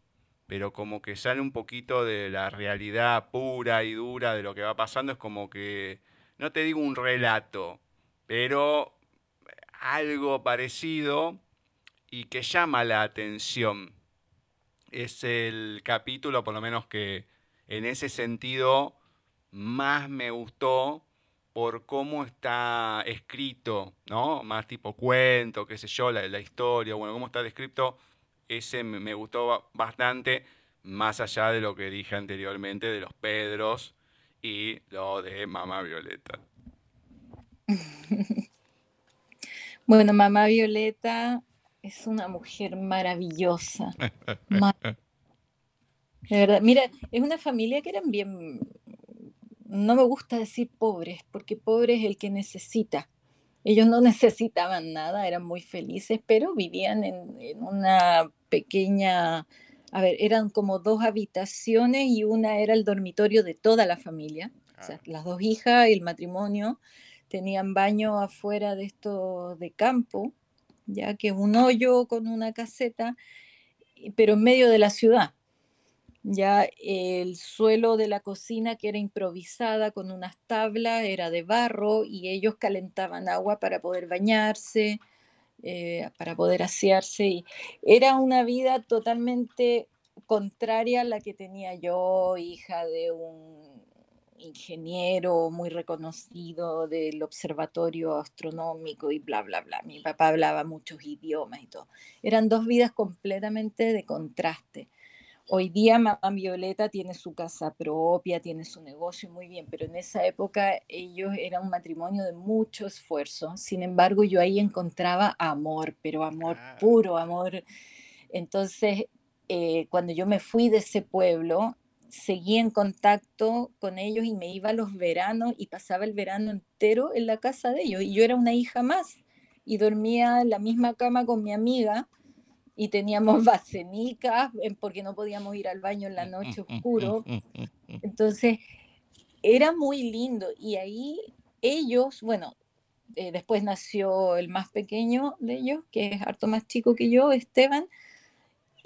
pero como que sale un poquito de la realidad pura y dura de lo que va pasando, es como que, no te digo un relato, pero algo parecido y que llama la atención. Es el capítulo, por lo menos que en ese sentido, más me gustó por cómo está escrito, ¿no? Más tipo cuento, qué sé yo, la, la historia, bueno, cómo está descrito, ese me gustó bastante, más allá de lo que dije anteriormente de los Pedros y lo de Mamá Violeta. Bueno, Mamá Violeta es una mujer maravillosa. De verdad, mira, es una familia que eran bien, no me gusta decir pobres, porque pobre es el que necesita. Ellos no necesitaban nada, eran muy felices, pero vivían en, en una pequeña, a ver, eran como dos habitaciones y una era el dormitorio de toda la familia, o sea, las dos hijas y el matrimonio tenían baño afuera de esto de campo, ya que un hoyo con una caseta, pero en medio de la ciudad. Ya el suelo de la cocina, que era improvisada con unas tablas, era de barro y ellos calentaban agua para poder bañarse, eh, para poder asearse. Era una vida totalmente contraria a la que tenía yo, hija de un ingeniero muy reconocido del observatorio astronómico y bla, bla, bla. Mi papá hablaba muchos idiomas y todo. Eran dos vidas completamente de contraste. Hoy día Mamá Violeta tiene su casa propia, tiene su negocio muy bien, pero en esa época ellos eran un matrimonio de mucho esfuerzo. Sin embargo, yo ahí encontraba amor, pero amor Ah. puro, amor. Entonces, eh, cuando yo me fui de ese pueblo, seguí en contacto con ellos y me iba los veranos y pasaba el verano entero en la casa de ellos. Y yo era una hija más y dormía en la misma cama con mi amiga y teníamos bacenicas eh, porque no podíamos ir al baño en la noche oscuro. Entonces, era muy lindo. Y ahí ellos, bueno, eh, después nació el más pequeño de ellos, que es harto más chico que yo, Esteban.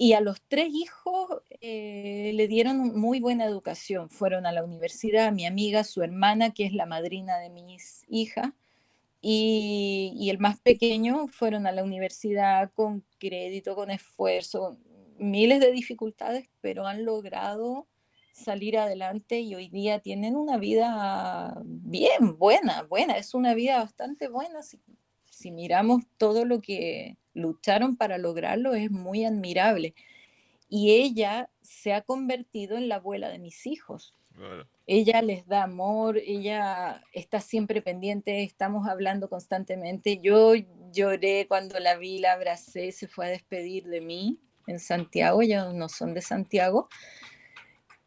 Y a los tres hijos eh, le dieron muy buena educación. Fueron a la universidad, mi amiga, su hermana, que es la madrina de mis hijas, y, el más pequeño fueron a la universidad con crédito, con esfuerzo, miles de dificultades, pero han logrado salir adelante y hoy día tienen una vida bien, buena, buena, es una vida bastante buena. Si miramos todo lo que lucharon para lograrlo, es muy admirable. Y ella se ha convertido en la abuela de mis hijos. Ella les da amor, ella está siempre pendiente, estamos hablando constantemente. Yo lloré cuando la vi, la abracé, se fue a despedir de mí en Santiago, ellos no son de Santiago.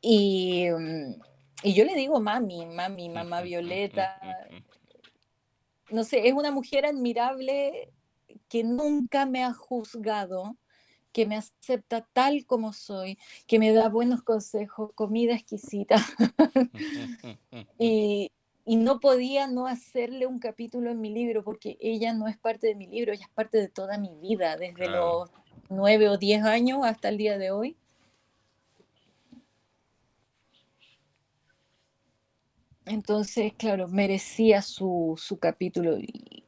Y, mm, y yo le digo mami, mami, mamá Violeta. No sé, es una mujer admirable que nunca me ha juzgado, que me acepta tal como soy, que me da buenos consejos, comida exquisita. y, y no podía no hacerle un capítulo en mi libro porque ella no es parte de mi libro, ella es parte de toda mi vida, desde Claro. los nueve o diez años hasta el día de hoy. Entonces, claro, merecía su, su capítulo. Y,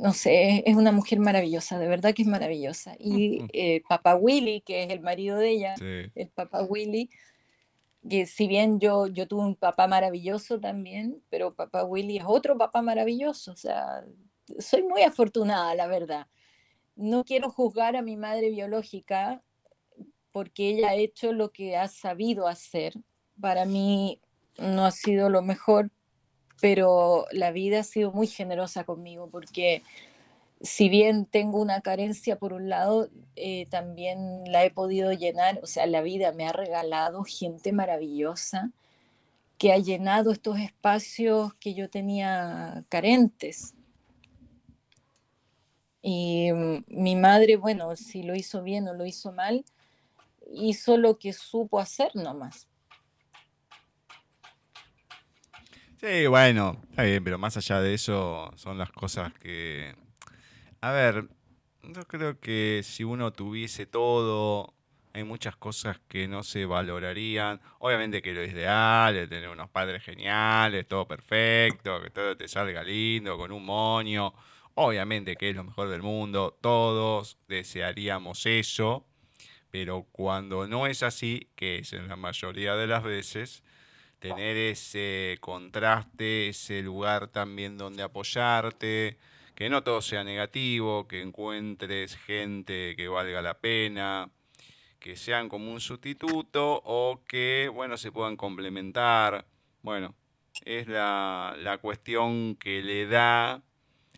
no sé, es una mujer maravillosa, de verdad que es maravillosa. Y eh, Papá Willy, que es el marido de ella, Sí. el Papá Willy, que si bien yo, yo tuve un papá maravilloso también, pero Papá Willy es otro papá maravilloso. O sea, soy muy afortunada, la verdad. No quiero juzgar a mi madre biológica porque ella ha hecho lo que ha sabido hacer. Para mí no ha sido lo mejor, pero la vida ha sido muy generosa conmigo porque si bien tengo una carencia por un lado, eh, también la he podido llenar, o sea, la vida me ha regalado gente maravillosa que ha llenado estos espacios que yo tenía carentes. Y mm, mi madre, bueno, si lo hizo bien o lo hizo mal, hizo lo que supo hacer nomás. Sí, bueno, está bien, pero más allá de eso son las cosas que... A ver, Yo creo que si uno tuviese todo, hay muchas cosas que no se valorarían. Obviamente que lo ideal es tener unos padres geniales, todo perfecto, que todo te salga lindo, con un moño. Obviamente que es lo mejor del mundo, todos desearíamos eso, pero cuando no es así, que es en la mayoría de las veces, tener ese contraste, ese lugar también donde apoyarte, que no todo sea negativo, que encuentres gente que valga la pena, que sean como un sustituto o que, bueno, se puedan complementar. Bueno, es la, la cuestión que le da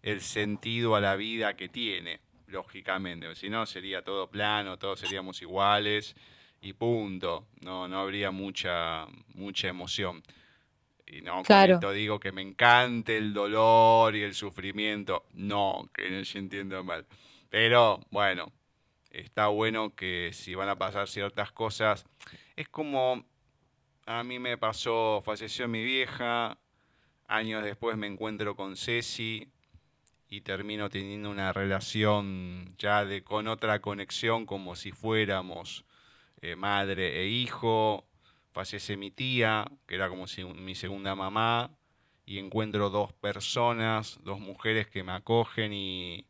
el sentido a la vida que tiene, lógicamente. Si no, sería todo plano, todos seríamos iguales y punto. No, no habría mucha, mucha emoción. Y no, claro. con esto digo que me encante el dolor y el sufrimiento. No, que no se entienda mal. Pero bueno, está bueno que si van a pasar ciertas cosas, es como a mí me pasó, falleció mi vieja, años después me encuentro con Ceci y termino teniendo una relación ya de con otra conexión como si fuéramos eh, madre e hijo. Fallece mi tía, que era como mi segunda mamá, y encuentro dos personas, dos mujeres que me acogen y,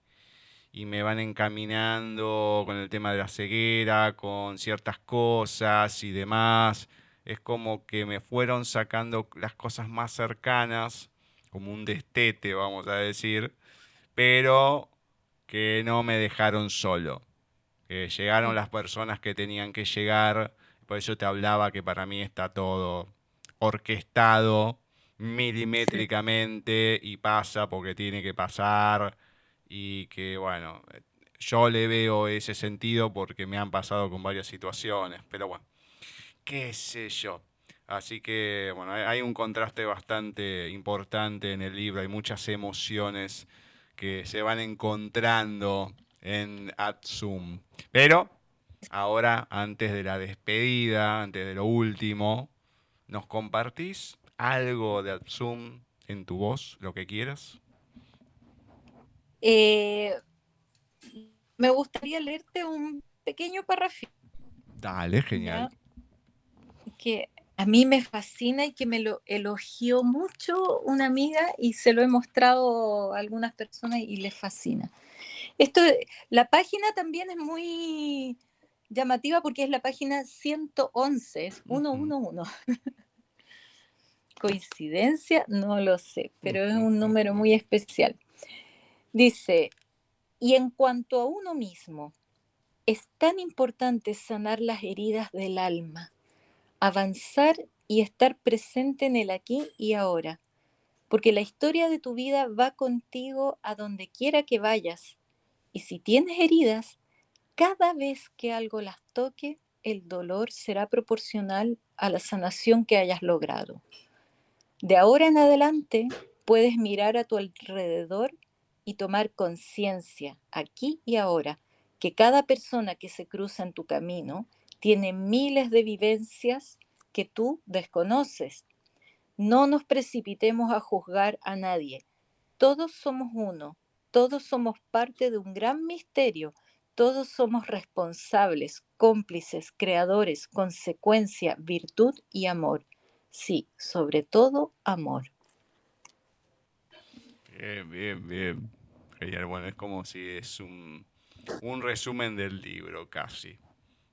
y me van encaminando con el tema de la ceguera, con ciertas cosas y demás. Es como que me fueron sacando las cosas más cercanas, como un destete, vamos a decir, pero que no me dejaron solo. Que llegaron las personas que tenían que llegar, por eso te hablaba que para mí está todo orquestado milimétricamente y pasa porque tiene que pasar y que bueno, yo le veo ese sentido porque me han pasado con varias situaciones, pero bueno, qué sé yo. Así que bueno, hay un contraste bastante importante en el libro, hay muchas emociones que se van encontrando en Atsum. Pero ahora, antes de la despedida, antes de lo último, ¿nos compartís algo de Atsum en tu voz, lo que quieras? Eh, me gustaría leerte un pequeño párrafo. Dale, genial. Que a mí me fascina y que me lo elogió mucho una amiga y se lo he mostrado a algunas personas y les fascina. Esto, la página también es muy llamativa porque es la página 111, es 111. ¿Coincidencia? No lo sé, pero es un número muy especial. Dice, y en cuanto a uno mismo, es tan importante sanar las heridas del alma, avanzar y estar presente en el aquí y ahora, porque la historia de tu vida va contigo a donde quiera que vayas, y si tienes heridas, cada vez que algo las toque, el dolor será proporcional a la sanación que hayas logrado. De ahora en adelante, puedes mirar a tu alrededor y tomar conciencia aquí y ahora que cada persona que se cruza en tu camino tiene miles de vivencias que tú desconoces. No nos precipitemos a juzgar a nadie. Todos somos uno, todos somos parte de un gran misterio, todos somos responsables, cómplices, creadores, consecuencia, virtud y amor. Sí, sobre todo amor. Bien, bien, bien. Bueno, es como si es un, resumen del libro, casi.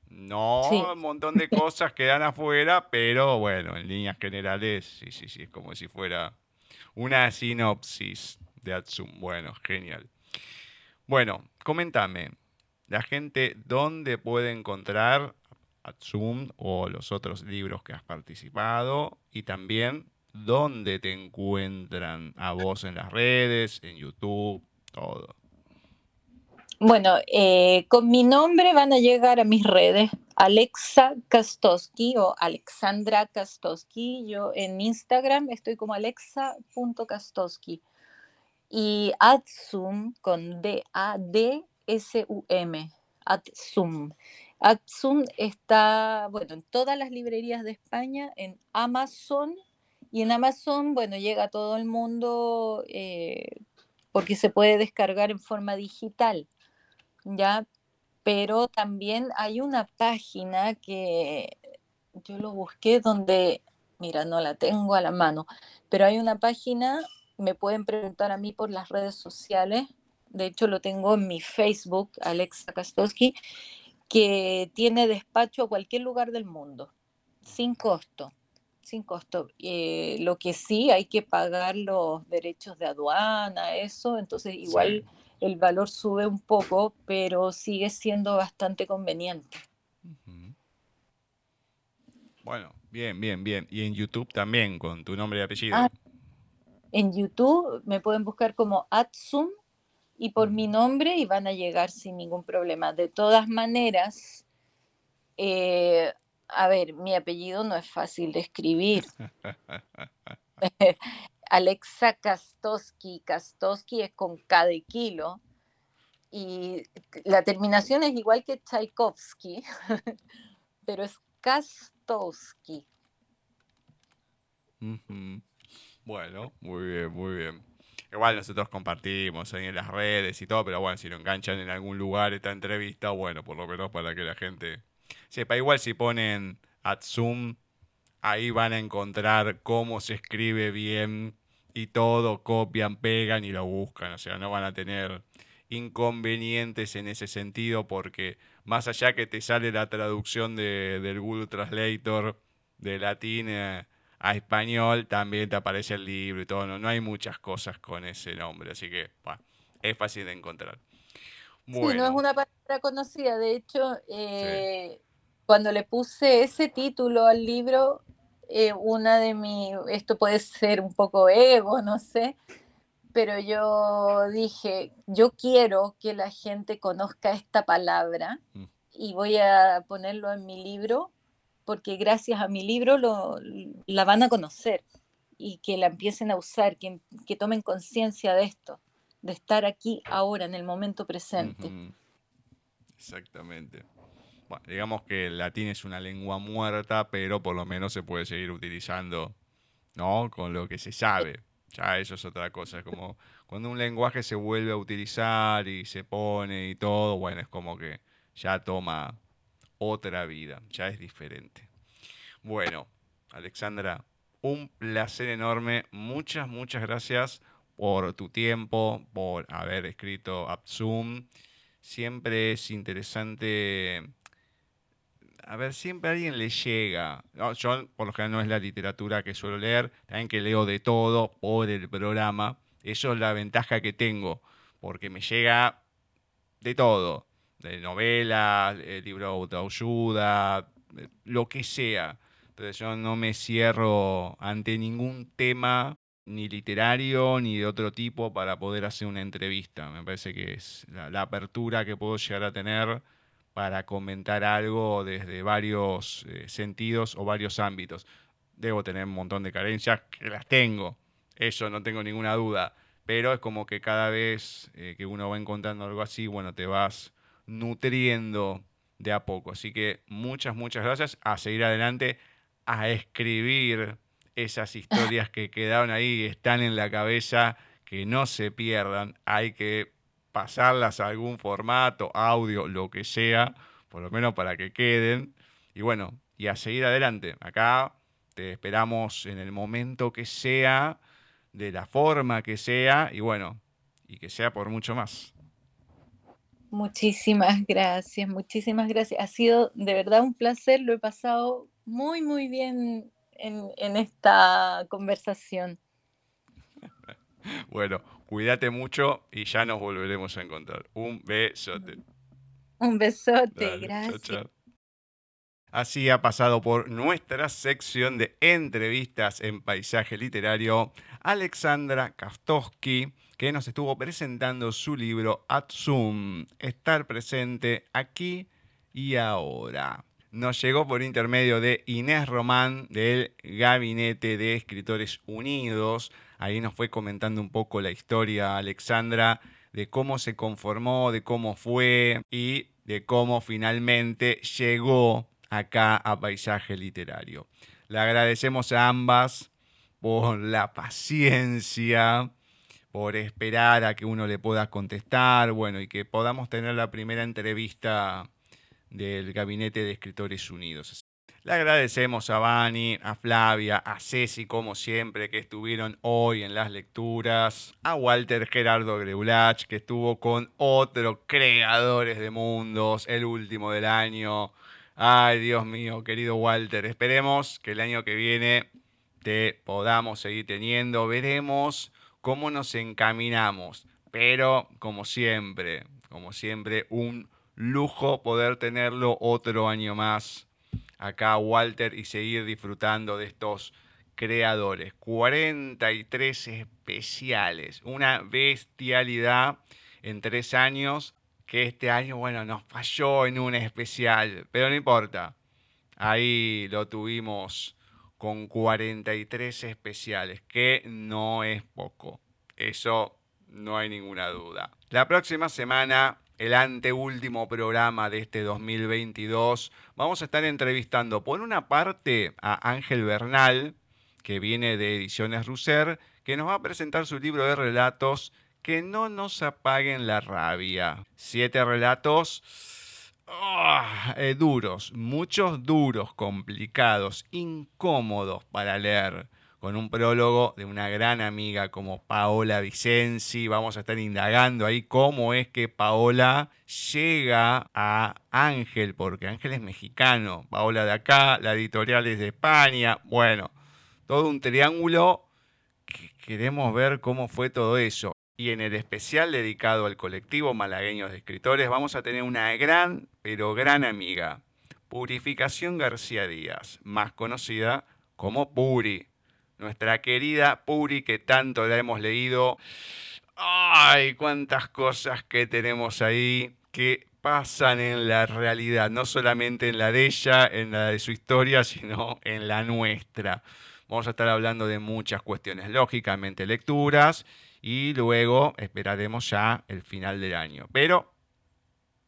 No, un montón de cosas quedan afuera, pero bueno, en líneas generales, sí, sí, sí, es como si fuera una sinopsis de. Bueno, genial. Bueno, coméntame, la gente, ¿dónde puede encontrar Atsum o los otros libros que has participado? Y también, ¿dónde te encuentran a vos en las redes, en YouTube, todo. Bueno, eh, con mi nombre van a llegar a mis redes Alexa Kastoski o Alexandra Kastoski. Yo en Instagram estoy como alexa.kastoski. Y Adsum con D-A-D-S-U-M. Adsum. Adsum está, bueno, en todas las librerías de España, en Amazon. Y en Amazon, bueno, llega a todo el mundo. Eh, porque se puede descargar en forma digital. ya, pero también hay una página que yo lo busqué donde, mira, no la tengo a la mano, pero hay una página, me pueden preguntar a mí por las redes sociales, de hecho lo tengo en mi Facebook, Alexa Kastowski, que tiene despacho a cualquier lugar del mundo, sin costo, sin costo. Eh, lo que sí hay que pagar los derechos de aduana, eso, entonces igual el valor sube un poco, pero sigue siendo bastante conveniente. Bueno, bien, bien, bien. Y en YouTube también, con tu nombre y apellido. Ah, en YouTube me pueden buscar como Atsum y por mi nombre y van a llegar sin ningún problema. De todas maneras, eh, a ver, mi apellido no es fácil de escribir. Alexa Kastowski, Kastowski es con K de kilo y la terminación es igual que Tchaikovsky, pero es Kastowski. Bueno, muy bien, muy bien. Igual nosotros compartimos ahí en las redes y todo, pero bueno, si lo enganchan en algún lugar esta entrevista, bueno, por lo menos para que la gente sepa. Igual si ponen Zoom, ahí van a encontrar cómo se escribe bien y todo, copian, pegan y lo buscan. O sea, no van a tener inconvenientes en ese sentido porque más allá que te sale la traducción de, del Google Translator de latín eh, a español también te aparece el libro y todo. No, no hay muchas cosas con ese nombre, así que es fácil de encontrar. Sí, no es una palabra conocida. De hecho, eh, cuando le puse ese título al libro, eh, una de mis, esto puede ser un poco ego, no sé, pero yo dije, yo quiero que la gente conozca esta palabra mm. y voy a ponerlo en mi libro porque gracias a mi libro la van a conocer y que la empiecen a usar, que, que tomen conciencia de esto, de estar aquí ahora, en el momento presente. Exactamente. Digamos que el latín es una lengua muerta, pero por lo menos se puede seguir utilizando, ¿no? Con lo que se sabe. Ya eso es otra cosa. Como cuando un lenguaje se vuelve a utilizar y se pone y todo, bueno, es como que ya toma otra vida, ya es diferente. Bueno, Alexandra, un placer enorme. Muchas, muchas gracias por tu tiempo, por haber escrito Absum. Siempre es interesante. A ver, siempre a alguien le llega. Yo, por lo general, no es la literatura que suelo leer, también que leo de todo por el programa. Eso es la ventaja que tengo, porque me llega de todo de novelas, el libro de autoayuda, lo que sea. Entonces yo no me cierro ante ningún tema ni literario ni de otro tipo para poder hacer una entrevista. Me parece que es la, apertura que puedo llegar a tener para comentar algo desde varios eh, sentidos o varios ámbitos. Debo tener un montón de carencias, que las tengo, eso no tengo ninguna duda, pero es como que cada vez eh, que uno va encontrando algo así, bueno, te vas nutriendo de a poco. Así que muchas, muchas gracias. A seguir adelante, a escribir esas historias que quedaron ahí, están en la cabeza, que no se pierdan. Hay que pasarlas a algún formato, audio, lo que sea, por lo menos para que queden. Y bueno, y a seguir adelante. Acá te esperamos en el momento que sea, de la forma que sea, y bueno, y que sea por mucho más. Muchísimas gracias, muchísimas gracias. Ha sido de verdad un placer, lo he pasado muy, muy bien en, esta conversación. Bueno, cuídate mucho y ya nos volveremos a encontrar. Un besote. Un besote, gracias. Así ha pasado por nuestra sección de entrevistas en paisaje literario Alexandra Kastowski que nos estuvo presentando su libro Atsum, estar presente aquí y ahora. Nos llegó por intermedio de Inés Román del Gabinete de Escritores Unidos. Ahí nos fue comentando un poco la historia, Alexandra, de cómo se conformó, de cómo fue y de cómo finalmente llegó acá a Paisaje Literario. Le agradecemos a ambas por la paciencia, por esperar a que uno le pueda contestar, bueno, y que podamos tener la primera entrevista del Gabinete de Escritores Unidos. Le agradecemos a Vani, a Flavia, a Ceci, como siempre, que estuvieron hoy en las lecturas, a Walter Gerardo Greulach, que estuvo con otros creadores de mundos, el último del año. Ay, Dios mío, querido Walter, esperemos que el año que viene te podamos seguir teniendo. Veremos cómo nos encaminamos. Pero, como siempre, como siempre, un lujo poder tenerlo otro año más acá Walter y seguir disfrutando de estos creadores. 43 especiales, una bestialidad en tres años que este año, bueno, nos falló en un especial, pero no importa. Ahí lo tuvimos con 43 especiales, que no es poco. Eso no hay ninguna duda. La próxima semana el anteúltimo programa de este 2022, vamos a estar entrevistando por una parte a Ángel Bernal, que viene de Ediciones Russer, que nos va a presentar su libro de relatos Que no nos apaguen la rabia. Siete relatos ah, eh, duros, muchos duros, complicados, incómodos para leer con un prólogo de una gran amiga como Paola Vicenzi. Vamos a estar indagando ahí cómo es que Paola llega a Ángel, porque Ángel es mexicano, Paola de acá, la editorial es de España. Bueno, todo un triángulo que queremos ver cómo fue todo eso. Y en el especial dedicado al colectivo malagueño de escritores vamos a tener una gran, pero gran amiga, Purificación García Díaz, más conocida como Puri nuestra querida Puri, que tanto la hemos leído. ¡Ay, cuántas cosas que tenemos ahí que pasan en la realidad! No solamente en la de ella, en la de su historia, sino en la nuestra. Vamos a estar hablando de muchas cuestiones, lógicamente lecturas, y luego esperaremos ya el final del año. Pero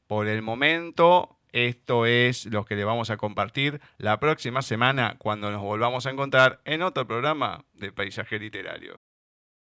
por el momento esto es lo que le vamos a compartir la próxima semana cuando nos volvamos a encontrar en otro programa de Paisaje Literario.